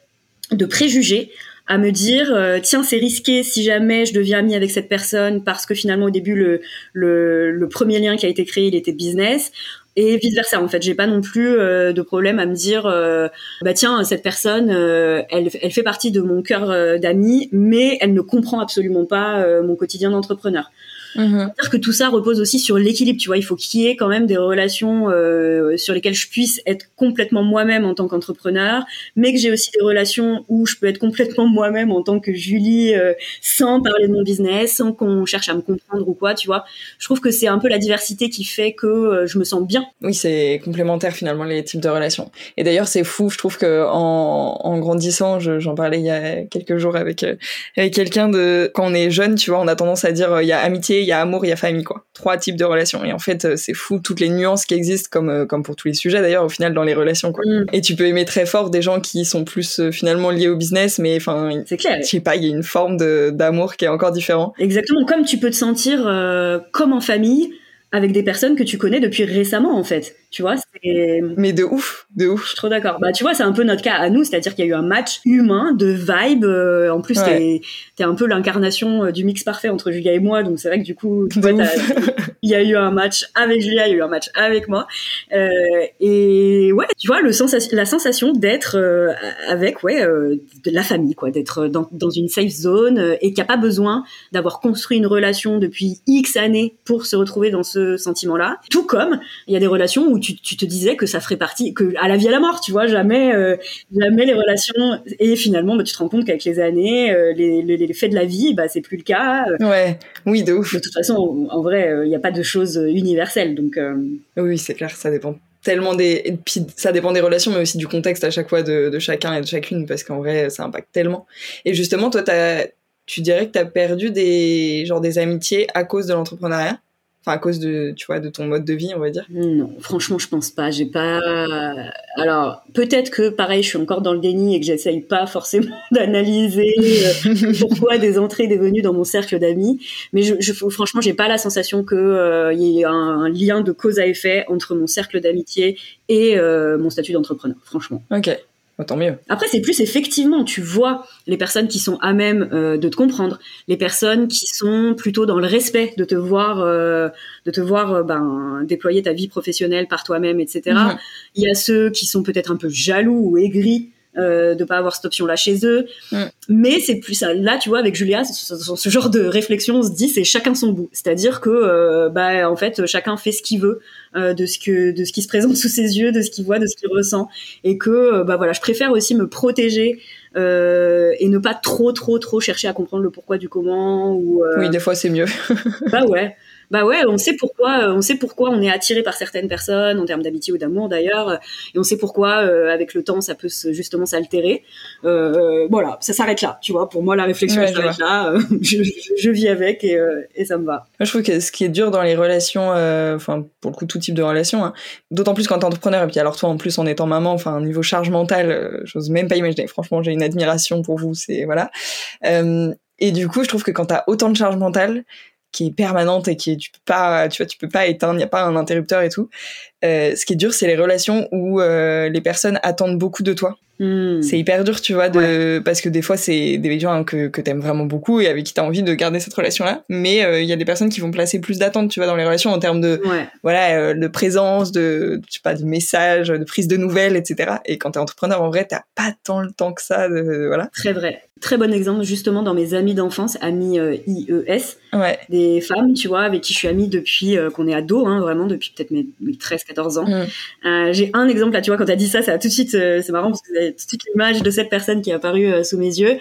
de préjugés à me dire euh, tiens c'est risqué si jamais je deviens ami avec cette personne parce que finalement au début le, le, premier lien qui a été créé il était business. Et vice versa en fait. J'ai pas non plus euh, de problème à me dire euh, bah tiens cette personne elle, elle fait partie de mon cœur d'amis mais elle ne comprend absolument pas mon quotidien d'entrepreneur Mm dire que tout ça repose aussi sur l'équilibre, tu vois. Il faut qu'il y ait quand même des relations euh, sur lesquelles je puisse être complètement moi-même en tant qu'entrepreneur, mais que j'ai aussi des relations où je peux être complètement moi-même en tant que Julie, euh, sans parler de mon business, sans qu'on cherche à me comprendre ou quoi, tu vois. Je trouve que c'est un peu la diversité qui fait que euh, je me sens bien. Oui, c'est complémentaire finalement les types de relations. Et d'ailleurs, c'est fou, je trouve que en, en grandissant, j'en parlais il y a quelques jours avec avec quelqu'un de quand on est jeune, tu vois, on a tendance à dire il y a amitié il y a amour, il y a famille, quoi. Trois types de relations. Et en fait, euh, c'est fou toutes les nuances qui existent, comme euh, comme pour tous les sujets d'ailleurs, au final dans les relations, quoi. Mm. Et tu peux aimer très fort des gens qui sont plus euh, finalement liés au business, mais enfin, c'est clair. Je sais pas, il y a une forme d'amour qui est encore différent. Exactement, comme tu peux te sentir comme en famille avec des personnes que tu connais depuis récemment en fait. Tu vois, c'est. Mais de ouf, de ouf. Je suis trop d'accord. Bah, tu vois, c'est un peu notre cas à nous, c'est-à-dire qu'il y a eu un match humain de vibe. Euh, en plus, t'es es un peu l'incarnation euh, du mix parfait entre Julia et moi, donc c'est vrai que du coup, il y a eu un match avec Julia, il y a eu un match avec moi. Euh, et ouais, tu vois, le sensation, la sensation d'être euh, avec ouais de la famille, quoi, d'être dans, dans une safe zone et qu'il n'y a pas besoin d'avoir construit une relation depuis X années pour se retrouver dans ce sentiment-là. Tout comme il y a des relations où tu, te disais que ça ferait partie, que à la vie à la mort, tu vois, jamais, euh, jamais les relations. Et finalement, bah, tu te rends compte qu'avec les années, euh, les, les, faits de la vie, bah, c'est plus le cas. Ouais, oui, de ouf. De toute façon, en, vrai, il euh, n'y a pas de choses universelles, donc. Oui, c'est clair, ça dépend tellement des ça dépend des relations mais aussi du contexte à chaque fois de, de chacun et de chacune parce qu'en vrai ça impacte tellement et justement toi as, tu dirais que tu as perdu des genre des amitiés à cause de l'entrepreneuriat? Enfin, à cause de, tu vois, de ton mode de vie, on va dire. Non, franchement, je pense pas. J'ai pas. Alors, peut-être que, pareil, je suis encore dans le déni et que j'essaye pas forcément d'analyser euh, pourquoi des entrées, des venues dans mon cercle d'amis. Mais je, je, franchement, j'ai pas la sensation que euh, il y ait un, lien de cause à effet entre mon cercle d'amitié et euh, mon statut d'entrepreneur. Franchement. Ok. Bah, tant mieux. Après, c'est plus effectivement, tu vois les personnes qui sont à même euh, de te comprendre, les personnes qui sont plutôt dans le respect de te voir, euh, de te voir euh, ben, déployer ta vie professionnelle par toi-même, etc. Mhm. Il y a ceux qui sont peut-être un peu jaloux ou aigris euh, de pas avoir cette option là chez eux. Mm. Mais c'est plus ça. Là, tu vois, avec Julia, ce, genre de réflexion, on se dit c'est chacun son bout. C'est-à-dire que euh, bah en fait chacun fait ce qu'il veut euh, de ce que de ce qui se présente sous ses yeux, de ce qu'il voit, de ce qu'il ressent, et que euh, bah voilà, je préfère aussi me protéger et ne pas trop trop trop chercher à comprendre le pourquoi du comment. Ou oui, des fois c'est mieux. bah ouais bah ouais, on sait pourquoi, euh, on sait pourquoi on est attiré par certaines personnes en termes d'amitié ou d'amour d'ailleurs, et on sait pourquoi euh, avec le temps ça peut justement s'altérer. Euh, voilà, ça s'arrête là, tu vois. Pour moi, la réflexion s'arrête là. je, vis avec et, et, ça me va. Moi, je trouve que ce qui est dur dans les relations, enfin pour le coup tout type de relations, hein, d'autant plus quand t'es entrepreneur et puis alors toi en plus en étant maman, enfin niveau charge mentale, j'ose même pas imaginer. Franchement, j'ai une admiration pour vous, c'est voilà. et du coup, je trouve que quand t'as autant de charge mentale, qui est permanente et qui est, tu peux pas tu vois tu peux pas éteindre il n'y a pas un interrupteur et tout euh, ce qui est dur c'est les relations où euh, les personnes attendent beaucoup de toi Hmm. C'est hyper dur, tu vois, de parce que des fois c'est des gens que que t'aimes vraiment beaucoup et avec qui t'as envie de garder cette relation-là. Mais euh, il y a des personnes qui vont placer plus d'attente, tu vois, dans les relations en termes de voilà euh, de présence, de je sais pas, de messages, de prise de nouvelles, etc. Et quand t'es entrepreneur, en vrai, t'as pas tant le temps que ça, de, voilà. Très vrai. Très bon exemple justement dans mes amis d'enfance, amis euh, IES, ouais. des femmes, tu vois, avec qui je suis amie depuis qu'on est ado, hein, vraiment depuis peut-être mes, 13-14 ans. Hmm. J'ai un exemple là, tu vois, quand t'as dit ça, ça a tout de suite, c'est marrant parce que toute l'image de cette personne qui est apparue euh, sous mes yeux,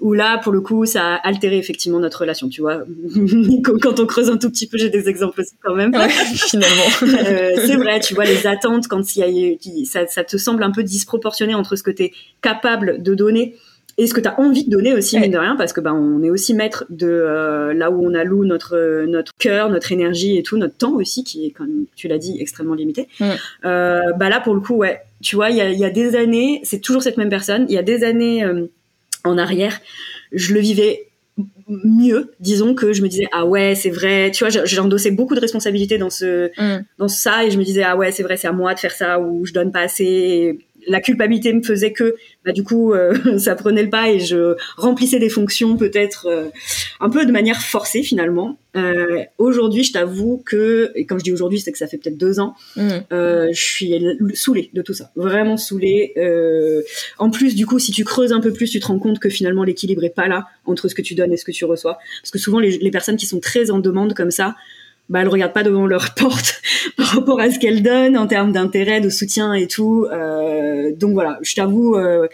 où là, pour le coup, ça a altéré effectivement notre relation, tu vois. quand on creuse un tout petit peu, j'ai des exemples aussi quand même. finalement. Euh, c'est vrai, tu vois, les attentes, quand il y a, ça, ça te semble un peu disproportionné entre ce que tu es capable de donner et ce que tu as envie de donner aussi, mine de rien, parce que ben, on est aussi maître de euh, là où on alloue notre, notre cœur, notre énergie et tout, notre temps aussi, qui est, comme tu l'as dit, extrêmement limité. Euh, bah là, pour le coup, ouais, tu vois, il y a, y a, des années, c'est toujours cette même personne, il y a des années euh, en arrière, je le vivais mieux, disons que je me disais ah ouais c'est vrai, tu vois j'ai endossé beaucoup de responsabilités dans ce mm. dans ça et je me disais ah ouais c'est vrai c'est à moi de faire ça ou je donne pas assez la culpabilité me faisait que bah, du coup euh, ça prenait le pas et je remplissais des fonctions peut-être euh, un peu de manière forcée finalement. Euh, aujourd'hui, je t'avoue que et quand je dis aujourd'hui, c'est que ça fait peut-être deux ans, mmh. je suis saoulée de tout ça, vraiment saoulée. en plus, du coup, si tu creuses un peu plus, tu te rends compte que finalement l'équilibre est pas là entre ce que tu donnes et ce que tu reçois, parce que souvent les, les personnes qui sont très en demande comme ça bah, elles regardent pas devant leur porte par rapport à ce qu'elles donnent en termes d'intérêt, de soutien et tout. Euh, donc voilà, je t'avoue, euh,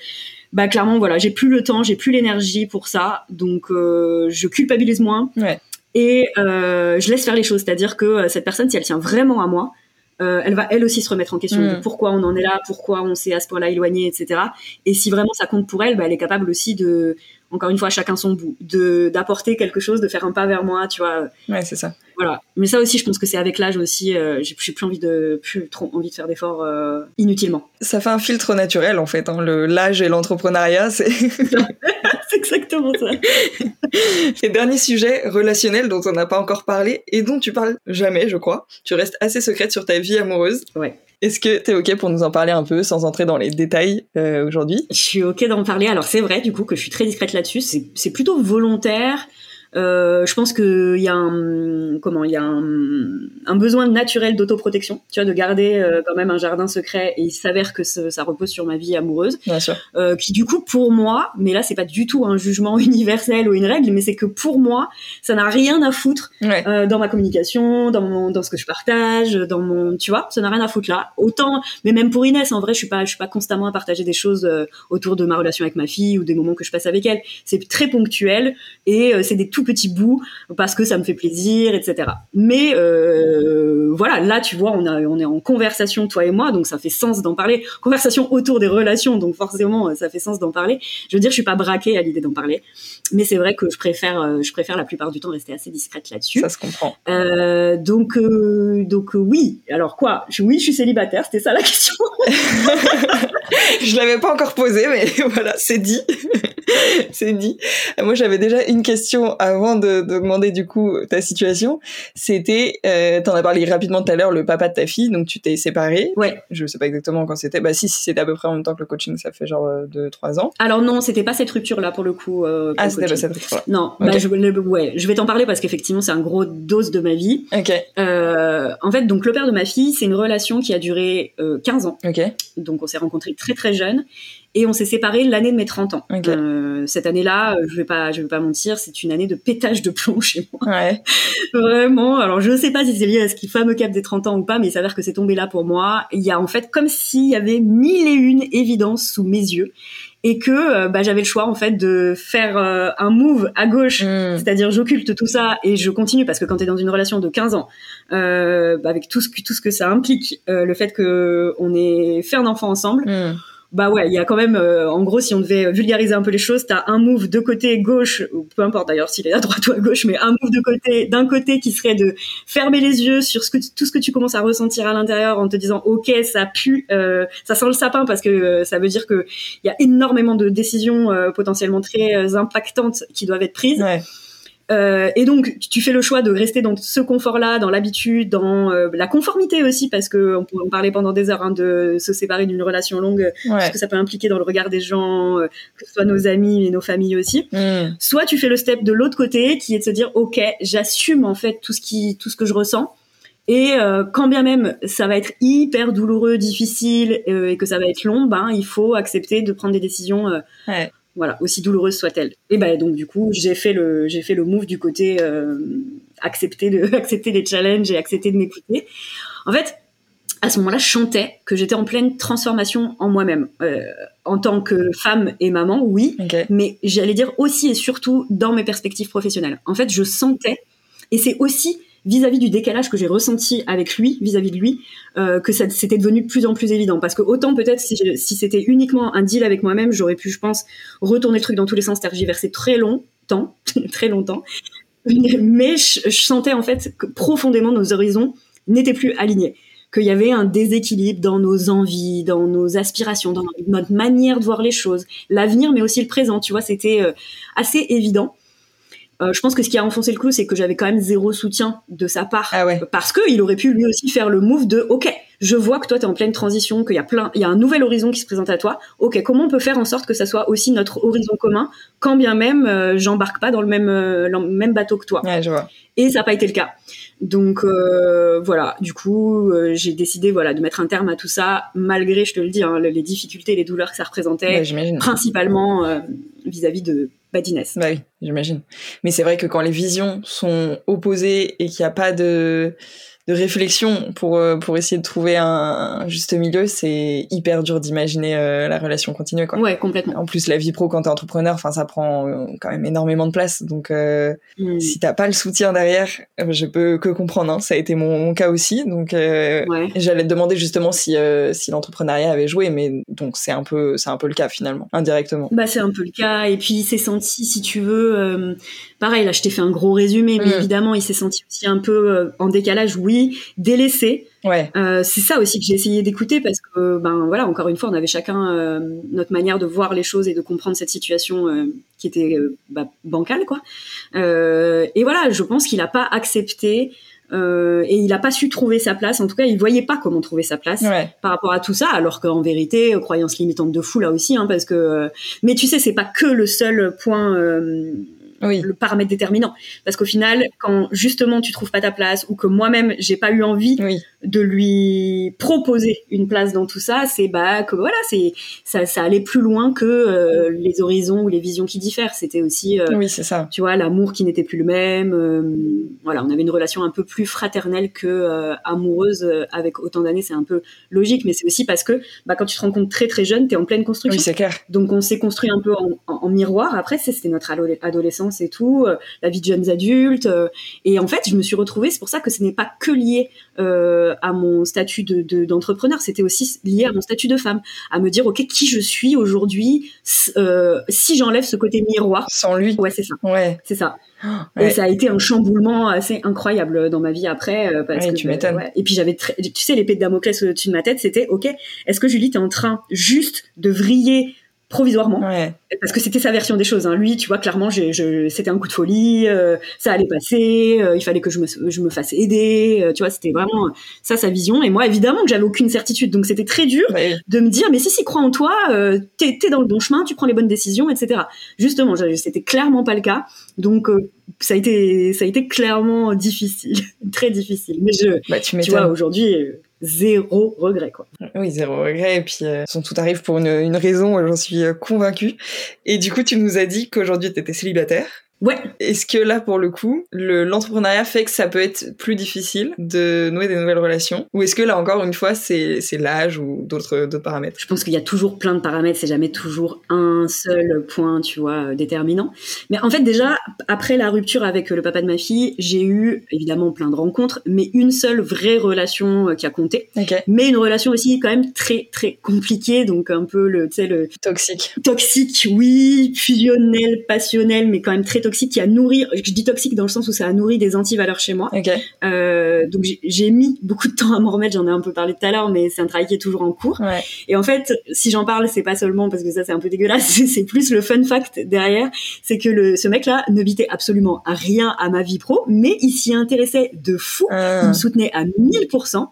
bah clairement voilà, j'ai plus le temps, j'ai plus l'énergie pour ça, donc euh, je culpabilise moins ouais. et euh, je laisse faire les choses. C'est-à-dire que euh, cette personne, si elle tient vraiment à moi, euh, elle va elle aussi se remettre en question de mm. pourquoi on en est là, pourquoi on s'est à ce point-là éloigné, etc. Et si vraiment ça compte pour elle, bah, elle est capable aussi de, encore une fois, chacun son bout, de d'apporter quelque chose, de faire un pas vers moi, tu vois. Ouais, c'est ça. Voilà. Mais ça aussi, je pense que c'est avec l'âge aussi. Euh, j'ai plus envie de plus trop envie de faire d'efforts euh, inutilement. Ça fait un filtre naturel en fait. Hein, le l'âge et l'entrepreneuriat, c'est. c'est exactement ça. et dernier sujet relationnel dont on n'a pas encore parlé et dont tu parles jamais, je crois. Tu restes assez secrète sur ta vie amoureuse. Ouais. Est-ce que tu es OK pour nous en parler un peu sans entrer dans les détails euh, aujourd'hui? Je suis OK d'en parler. Alors c'est vrai du coup que je suis très discrète là-dessus. C'est plutôt volontaire. Euh, je pense qu'il y a un comment il y a un, besoin naturel d'autoprotection, tu vois, de garder euh, quand même un jardin secret. Et il s'avère que ça repose sur ma vie amoureuse, Bien sûr. Euh, qui du coup pour moi, mais là c'est pas du tout un jugement universel ou une règle, mais c'est que pour moi ça n'a rien à foutre euh, dans ma communication, dans mon, dans ce que je partage, dans mon, tu vois, ça n'a rien à foutre là. Autant, mais même pour Inès, en vrai, je suis pas, je suis pas constamment à partager des choses autour de ma relation avec ma fille ou des moments que je passe avec elle. C'est très ponctuel et c'est des tout petits bouts parce que ça me fait plaisir, etc. Mais euh, voilà, là, tu vois, on, on est en conversation, toi et moi, donc ça fait sens d'en parler. Conversation autour des relations, donc forcément, ça fait sens d'en parler. Je veux dire, je suis pas braquée à l'idée d'en parler, mais c'est vrai que je préfère, euh, je préfère la plupart du temps rester assez discrète là-dessus. Ça se comprend. Euh, donc, donc oui. Alors quoi? Oui, je suis célibataire. C'était ça la question. je l'avais pas encore posé, mais voilà, c'est dit. c'est dit. Moi, j'avais déjà une question avant de, demander du coup ta situation. C'était, euh, t'en as parlé rapidement tout à l'heure, le papa de ta fille, donc tu t'es séparé. Ouais. Je sais pas exactement quand c'était. Bah si, si c'était à peu près en même temps que le coaching, ça fait genre 2-3 euh, ans. Alors non, c'était pas cette rupture-là pour le coup. Euh, ah, c'était pas cette rupture-là. Non, bah, je, ouais, je vais t'en parler parce qu'effectivement, c'est un gros dose de ma vie. Ok. Euh, en fait, donc le père de ma fille, c'est une relation qui a duré 15 ans. Ok. Donc on s'est rencontrés très très jeunes et on s'est séparés l'année de mes 30 ans. Euh, cette année-là, euh, je vais pas, je vais pas mentir, c'est une année de pétage de plomb chez moi. Ouais. Vraiment. Alors je sais pas si c'est lié à ce fameux cap des 30 ans ou pas, mais il s'avère que c'est tombé là pour moi. Il y a en fait comme s'il y avait mille et une évidences sous mes yeux et que euh, bah, j'avais le choix en fait de faire un move à gauche, mm. c'est-à-dire j'occulte tout ça et je continue parce que quand tu es dans une relation de 15 ans, euh, bah, avec tout ce, que, tout ce que ça implique, le fait que on ait fait un enfant ensemble, mm bah ouais, il y a quand même, euh, en gros, si on devait vulgariser un peu les choses, t'as un move de côté gauche, ou peu importe d'ailleurs s'il est à droite ou à gauche, mais un move de côté, d'un côté qui serait de fermer les yeux sur ce que tout ce que tu commences à ressentir à l'intérieur en te disant, ok, ça pue, euh, ça sent le sapin parce que euh, ça veut dire que il y a énormément de décisions potentiellement très impactantes qui doivent être prises. Ouais. Euh, et donc, tu fais le choix de rester dans ce confort-là, dans l'habitude, dans euh, la conformité aussi, parce que on peut en parler pendant des heures hein, de se séparer d'une relation longue, ouais. ce que ça peut impliquer dans le regard des gens, euh, que ce soit nos amis et nos familles aussi. Mm. Soit tu fais le step de l'autre côté, qui est de se dire, ok, j'assume en fait tout ce qui, tout ce que je ressens. Et euh, quand bien même ça va être hyper douloureux, difficile et que ça va être long, ben il faut accepter de prendre des décisions ouais voilà, aussi douloureuse soit-elle. Et ben donc du coup, j'ai fait le j'ai fait le move du côté euh, accepter de accepter les challenges et accepter de m'écouter. En fait, à ce moment-là, je chantais que j'étais en pleine transformation en moi-même, euh, en tant que femme et maman, oui, mais j'allais dire aussi et surtout dans mes perspectives professionnelles. En fait, je sentais, et c'est aussi vis-à-vis du décalage que j'ai ressenti avec lui, vis-à-vis de lui, euh, que c'était devenu de plus en plus évident. Parce que autant peut-être si, si c'était uniquement un deal avec moi-même, j'aurais pu, je pense, retourner le truc dans tous les sens, tergiverser très longtemps, très longtemps. Mais je, je, sentais en fait que profondément nos horizons n'étaient plus alignés qu'il y avait un déséquilibre dans nos envies, dans nos aspirations, dans notre manière de voir les choses, l'avenir, mais aussi le présent. Tu vois, c'était euh, assez évident. Euh, je pense que ce qui a enfoncé le clou, c'est que j'avais quand même zéro soutien de sa part, ah ouais. parce que il aurait pu lui aussi faire le move de OK, je vois que toi tu es en pleine transition, qu'il y a plein, il y a un nouvel horizon qui se présente à toi. OK, comment on peut faire en sorte que ça soit aussi notre horizon commun, quand bien même euh, j'embarque pas dans le même euh, le même bateau que toi. Ouais, je vois. Et ça n'a pas été le cas. Donc euh, voilà, du coup, j'ai décidé voilà de mettre un terme à tout ça, malgré, je te le dis, hein, les difficultés, les douleurs que ça représentait, ouais, principalement vis-à-vis de Badinès. Bah oui, j'imagine. Mais c'est vrai que quand les visions sont opposées et qu'il n'y a pas de de réflexion pour euh, pour essayer de trouver un, juste milieu, c'est hyper dur d'imaginer euh, la relation continue quoi. Ouais, complètement. En plus la vie pro quand t'es entrepreneur, enfin ça prend euh, quand même énormément de place donc euh, mm. si t'as pas le soutien derrière, je peux que comprendre hein. ça a été mon, mon cas aussi donc ouais. j'allais te demander justement si si l'entrepreneuriat avait joué mais donc c'est un peu c'est un peu le cas finalement indirectement. Bah c'est un peu le cas et puis il s'est senti si tu veux pareil là je t'ai fait un gros résumé mais mm. évidemment il s'est senti aussi un peu en décalage oui délaissé. Ouais. Euh, c'est ça aussi que j'ai essayé d'écouter parce que, ben voilà, encore une fois, on avait chacun euh, notre manière de voir les choses et de comprendre cette situation euh, qui était euh, bah, bancale, quoi. Euh, et voilà, je pense qu'il n'a pas accepté. et il n'a pas su trouver sa place. En tout cas, il voyait pas comment trouver sa place ouais. par rapport à tout ça. Alors qu'en vérité, croyance limitante de fou là aussi, hein, parce que. mais tu sais, c'est pas que le seul point oui. le paramètre déterminant. Parce qu'au final, quand justement tu trouves pas ta place ou que moi-même j'ai pas eu envie oui. de lui proposer une place dans tout ça, c'est bah que voilà, c'est ça, ça allait plus loin que euh, les horizons ou les visions qui diffèrent. C'était aussi, euh, oui, c'est ça. Tu vois, l'amour qui n'était plus le même. Euh, voilà, on avait une relation un peu plus fraternelle que amoureuse avec autant d'années. C'est un peu logique, mais c'est aussi parce que bah, quand tu te rends compte très très jeune, t'es en pleine construction. Oui, c'est clair. Donc on s'est construit un peu en, en, en miroir. Après, c'était notre adolescence et tout, euh, la vie de jeunes adultes. Euh, et en fait, je me suis retrouvée, c'est pour ça que ce n'est pas que lié euh, à mon statut de, d'entrepreneur, c'était aussi lié à mon statut de femme, à me dire, ok, qui je suis aujourd'hui, si j'enlève ce côté miroir. Sans lui. Ouais, c'est ça. Ouais. C'est ça. Ouais. Et ça a été un chamboulement assez incroyable dans ma vie après. parce ouais, que, tu m'étonnes. Ouais. Et puis j'avais, tu sais, l'épée de Damoclès au-dessus de ma tête, c'était, ok, est-ce que Julie, t'es en train juste de vriller provisoirement. Ouais. parce que c'était sa version des choses hein. lui tu vois clairement je, je, c'était un coup de folie euh, ça allait passer euh, il fallait que je me, je me fasse aider euh, tu vois c'était vraiment ça sa vision. Et moi évidemment que j'avais aucune certitude. Donc c'était très dur ouais. de me dire mais si si crois en toi euh, t'es, t'es dans le bon chemin tu prends les bonnes décisions etc justement c'était clairement pas le cas. Donc euh, ça a été ça a été clairement difficile très difficile. Mais je bah, tu, tu vois aujourd'hui zéro regret quoi. Oui, zéro regret et puis euh, tout arrive pour une, une raison, j'en suis euh, convaincue. Et du coup, tu nous as dit qu'aujourd'hui tu étais célibataire. Ouais. Est-ce que là, pour le coup, le, l'entrepreneuriat fait que ça peut être plus difficile de nouer des nouvelles relations? Ou est-ce que là, encore une fois, c'est, l'âge ou d'autres, d'autres paramètres? Je pense qu'il y a toujours plein de paramètres, c'est jamais toujours un seul point, tu vois, déterminant. Mais en fait, déjà, après la rupture avec le papa de ma fille, j'ai eu évidemment plein de rencontres, mais une seule vraie relation qui a compté. Okay. Mais une relation aussi quand même très, très compliquée, donc un peu le, tu sais, le... Toxique. Toxique, oui, fusionnel, passionnel, mais quand même très toxique qui a nourri, je dis toxique dans le sens où ça a nourri des antivaleurs chez moi. Okay. Euh, donc j'ai mis beaucoup de temps à m'en remettre, j'en ai un peu parlé tout à l'heure, mais c'est un travail qui est toujours en cours. Ouais. Et en fait, si j'en parle, c'est pas seulement parce que ça c'est un peu dégueulasse, c'est plus le fun fact derrière, c'est que le, ce mec-là ne bitait absolument à rien à ma vie pro, mais il s'y intéressait de fou, Ah. il me soutenait à 1000%.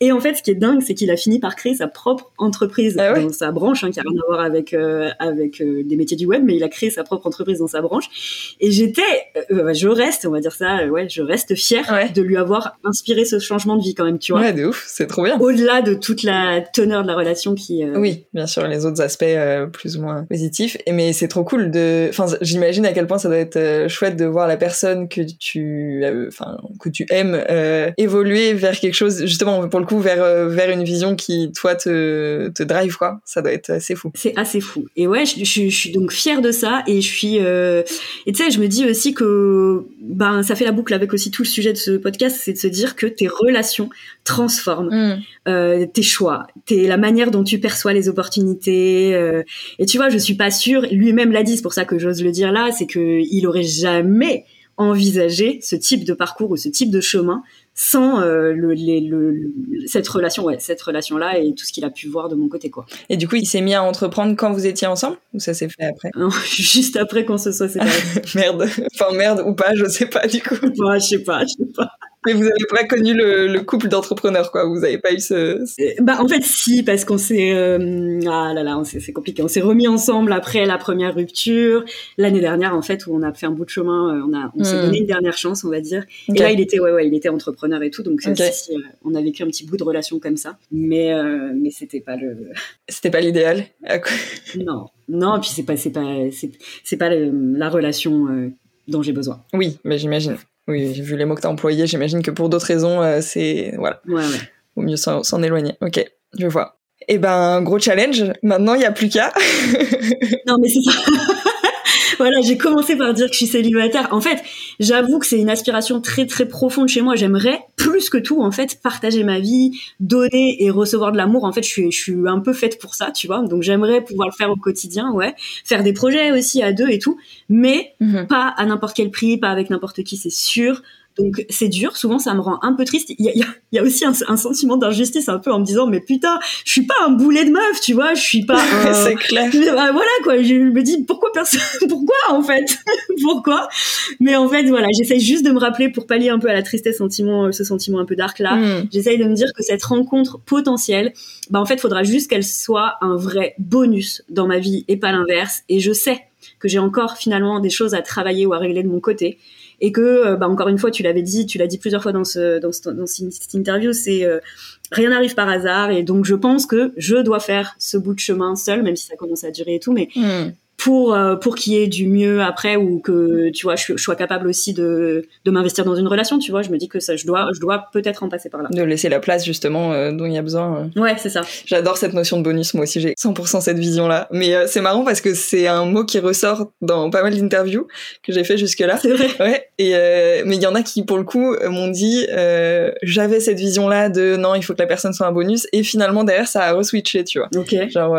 Et en fait, ce qui est dingue, c'est qu'il a fini par créer sa propre entreprise Ah ouais. dans sa branche, hein, qui a rien à voir avec euh, avec euh, des métiers du web, mais il a créé sa propre entreprise dans sa branche. Et j'étais, euh, je reste, on va dire ça, euh, ouais, je reste fière Ouais. de lui avoir inspiré ce changement de vie quand même, tu vois. Ouais, de ouf, c'est trop bien. Au-delà de toute la teneur de la relation qui. euh, Oui, bien sûr, les autres aspects euh, plus ou moins positifs. Et mais c'est trop cool de. Enfin, j'imagine à quel point ça doit être chouette de voir la personne que tu, enfin, que tu aimes euh, évoluer vers quelque chose, justement pour le coup, vers vers une vision qui toi te te drive quoi. Ça doit être assez fou. C'est assez fou. Et ouais, je, je, je suis donc fière de ça et je suis. Euh... Et tu sais, sais, je me dis aussi que ben ça fait la boucle avec aussi tout le sujet de ce podcast, c'est de se dire que tes relations transforment Mm. euh, tes choix, tes la manière dont tu perçois les opportunités. euh, et tu vois, je suis pas sûre. Lui-même l'a dit, c'est pour ça que j'ose le dire là, c'est que il aurait jamais envisagé ce type de parcours ou ce type de chemin sans euh, le, les- le- cette relation, ouais, cette relation là et tout ce qu'il a pu voir de mon côté, quoi. Et du coup, il s'est mis à entreprendre quand vous étiez ensemble ou ça s'est fait après? Juste après qu'on se soit séparés. Merde. Enfin merde ou pas, je sais pas du coup. Ouais, je sais pas, je sais pas. Mais vous avez pas connu le, le couple d'entrepreneurs quoi. Vous avez pas eu ce. Euh, Bah en fait si parce qu'on s'est euh, ah là là c'est compliqué on s'est remis ensemble après la première rupture l'année dernière en fait où on a fait un bout de chemin euh, on a on s'est Hmm. donné une dernière chance on va dire et là il était ouais ouais il était entrepreneur et tout donc si, on a vécu un petit bout de relation comme ça mais euh, mais c'était pas le C'était pas l'idéal. Non non puis c'est pas c'est pas c'est c'est pas le- la relation euh, dont j'ai besoin Oui, mais j'imagine. Oui, vu les mots que t'as employés. J'imagine que pour d'autres raisons, euh, c'est voilà, ouais ouais vaut mieux s'en s'en éloigner. Ok, je vois. Eh ben, gros challenge. Maintenant, il y a plus qu'à. Non, mais c'est ça. voilà, j'ai commencé par dire que je suis célibataire. En fait, j'avoue que c'est une aspiration très très profonde chez moi. J'aimerais plus que tout, en fait, partager ma vie, donner et recevoir de l'amour. En fait, je suis, je suis un peu faite pour ça, tu vois. Donc, j'aimerais pouvoir le faire au quotidien, ouais. Faire des projets aussi à deux et tout. Mais Mhm. pas à n'importe quel prix, pas avec n'importe qui, c'est sûr. Donc c'est dur, souvent ça me rend un peu triste. Il y a, il y a- il y a aussi un, un sentiment d'injustice un peu en me disant mais putain, je suis pas un boulet de meuf, tu vois, je suis pas c'est clair. bah, voilà quoi, je me dis pourquoi personne, pourquoi en fait, pourquoi? Mais en fait voilà, j'essaye juste de me rappeler pour pallier un peu à la tristesse, sentiment, ce sentiment un peu dark là. Hmm. J'essaye de me dire que cette rencontre potentielle, bah en fait, faudra juste qu'elle soit un vrai bonus dans ma vie et pas l'inverse. Et je sais que j'ai encore finalement des choses à travailler ou à régler de mon côté. Et que, euh, bah encore une fois, tu l'avais dit, tu l'as dit plusieurs fois dans ce dans, ce- dans cette interview, c'est euh, rien n'arrive par hasard. Et donc je pense que je dois faire ce bout de chemin seul, même si ça commence à durer et tout. Mais Hmm. Pour euh, pour qu'il y ait du mieux après ou que tu vois je, je sois capable aussi de de m'investir dans une relation tu vois je me dis que ça je dois je dois peut-être en passer par là De laisser la place justement euh, dont il y a besoin. euh. ouais c'est ça J'adore cette notion de bonus, moi aussi j'ai 100% cette vision-là. Mais euh, c'est marrant parce que c'est un mot qui ressort dans pas mal d'interviews que j'ai fait jusque-là. c'est vrai Ouais, et mais il y en a qui pour le coup m'ont dit j'avais cette vision-là de non, il faut que la personne soit un bonus et finalement derrière ça a reswitché, tu vois. ok Genre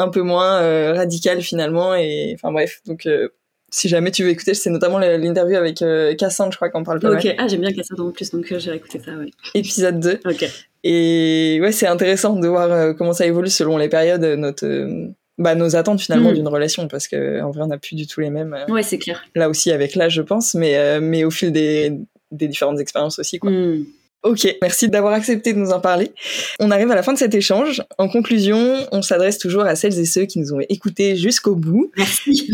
un peu moins euh, radical finalement et enfin bref, donc euh, si jamais tu veux écouter, c'est notamment l'interview avec euh, Cassandre, je crois qu'on parle pas ok mal. ah j'aime bien Cassandre en plus donc euh, j'ai écouté ça ouais Épisode 2. ok Et ouais, c'est intéressant de voir euh, comment ça évolue selon les périodes, notre, bah, nos attentes finalement Mm. d'une relation, parce que en vrai, on n'a plus du tout les mêmes. ouais c'est clair là aussi avec l'âge, je pense, mais, mais au fil des, des différentes expériences aussi. Quoi. Hmm. Ok, merci d'avoir accepté de nous en parler. On arrive à la fin de cet échange. En conclusion, on s'adresse toujours à celles et ceux qui nous ont écoutés jusqu'au bout. merci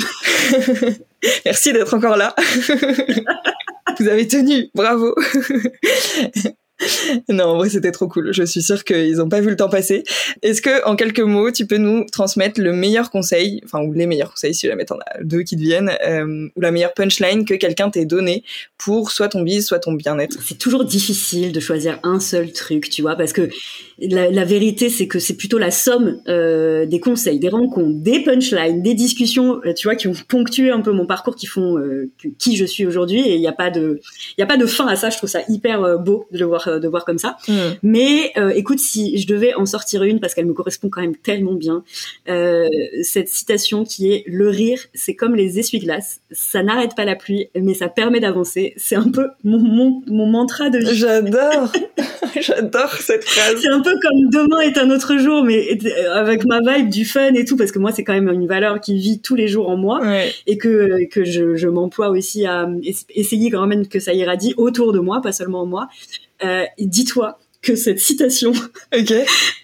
Merci d'être encore là. Vous avez tenu, bravo. non, en vrai, c'était trop cool. Je suis sûre qu'ils n'ont pas vu le temps passer. Est-ce que, en quelques mots, tu peux nous transmettre le meilleur conseil, enfin, ou les meilleurs conseils, si jamais t'en as deux qui te viennent, euh, ou la meilleure punchline que quelqu'un t'ait donné pour soit ton bise, soit ton bien-être? C'est toujours difficile de choisir un seul truc, tu vois, parce que la, la vérité, c'est que c'est plutôt la somme euh, des conseils, des rencontres, des punchlines, des discussions, euh, tu vois, qui ont ponctué un peu mon parcours, qui font euh, qui je suis aujourd'hui. Et il n'y a pas de, il y a pas de fin à ça. Je trouve ça hyper euh, beau de le voir, euh, de voir comme ça. Mais euh, écoute, si je devais en sortir une, parce qu'elle me correspond quand même tellement bien, euh, cette citation qui est le rire, c'est comme les essuie-glaces, ça n'arrête pas la pluie, mais ça permet d'avancer. C'est un peu mon, mon, mon mantra de vie. J'adore J'adore cette phrase C'est un peu comme demain est un autre jour, mais euh, avec ma vibe du fun et tout, parce que moi c'est quand même une valeur qui vit tous les jours en moi Ouais. et que que je, je m'emploie aussi à es- essayer quand même que ça irradie autour de moi, pas seulement en moi. Euh, Dis-toi que cette citation Ok.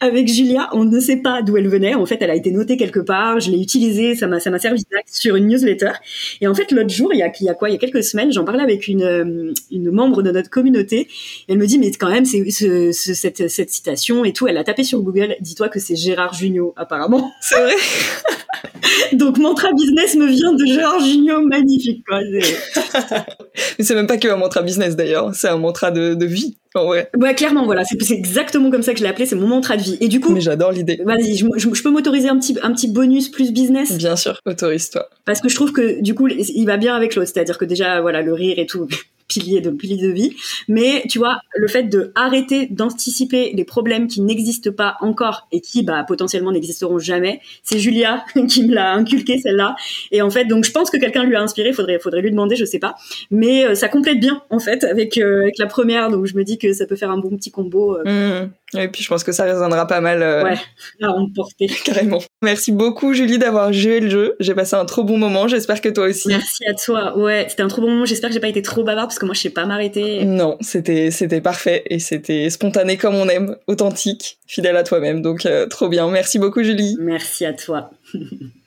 avec Julia, on ne sait pas d'où elle venait. En fait, elle a été notée quelque part. Je l'ai utilisée. Ça m'a, ça m'a servi sur une newsletter. Et en fait, l'autre jour, il y a, il y a quoi? Il y a quelques semaines, j'en parlais avec une, euh, une membre de notre communauté. Elle me dit, mais quand même, c'est ce, ce- cette, cette citation et tout. Elle a tapé sur Google. Dis-toi que c'est Gérard Jugnot, apparemment. C'est vrai? Donc mantra business me vient de Jorginho, magnifique quoi. Mais c'est même pas que un mantra business d'ailleurs, c'est un mantra de, de vie. Ouais. ouais, clairement, voilà, c'est exactement comme ça que je l'ai appelé, c'est mon mantra de vie. Et du coup, mais j'adore l'idée. Vas-y, je, je, peux m'autoriser un petit, un petit bonus plus business? Bien sûr, autorise-toi. Parce que je trouve que du coup, il va bien avec l'autre, c'est-à-dire que déjà, voilà, le rire et tout, pilier de pilier de vie. Mais tu vois, le fait de arrêter d'anticiper les problèmes qui n'existent pas encore et qui, bah, potentiellement n'existeront jamais, c'est Julia qui me l'a inculqué celle-là. Et en fait, donc je pense que quelqu'un lui a inspiré. Faudrait, faudrait lui demander, je sais pas. Mais euh, ça complète bien en fait avec euh, avec la première. Donc je me dis que ça peut faire un bon petit combo. Euh. Mmh. Et puis je pense que ça résonnera pas mal. Ouais, à emporter. Carrément. Merci beaucoup Julie d'avoir joué le jeu. J'ai passé un trop bon moment. J'espère que toi aussi. Merci à toi. Ouais, c'était un trop bon moment. J'espère que j'ai pas été trop bavarde parce que moi je sais pas m'arrêter. Non, c'était c'était parfait et c'était spontané comme on aime, authentique, fidèle à toi-même. Donc trop bien. Merci beaucoup Julie. Merci à toi.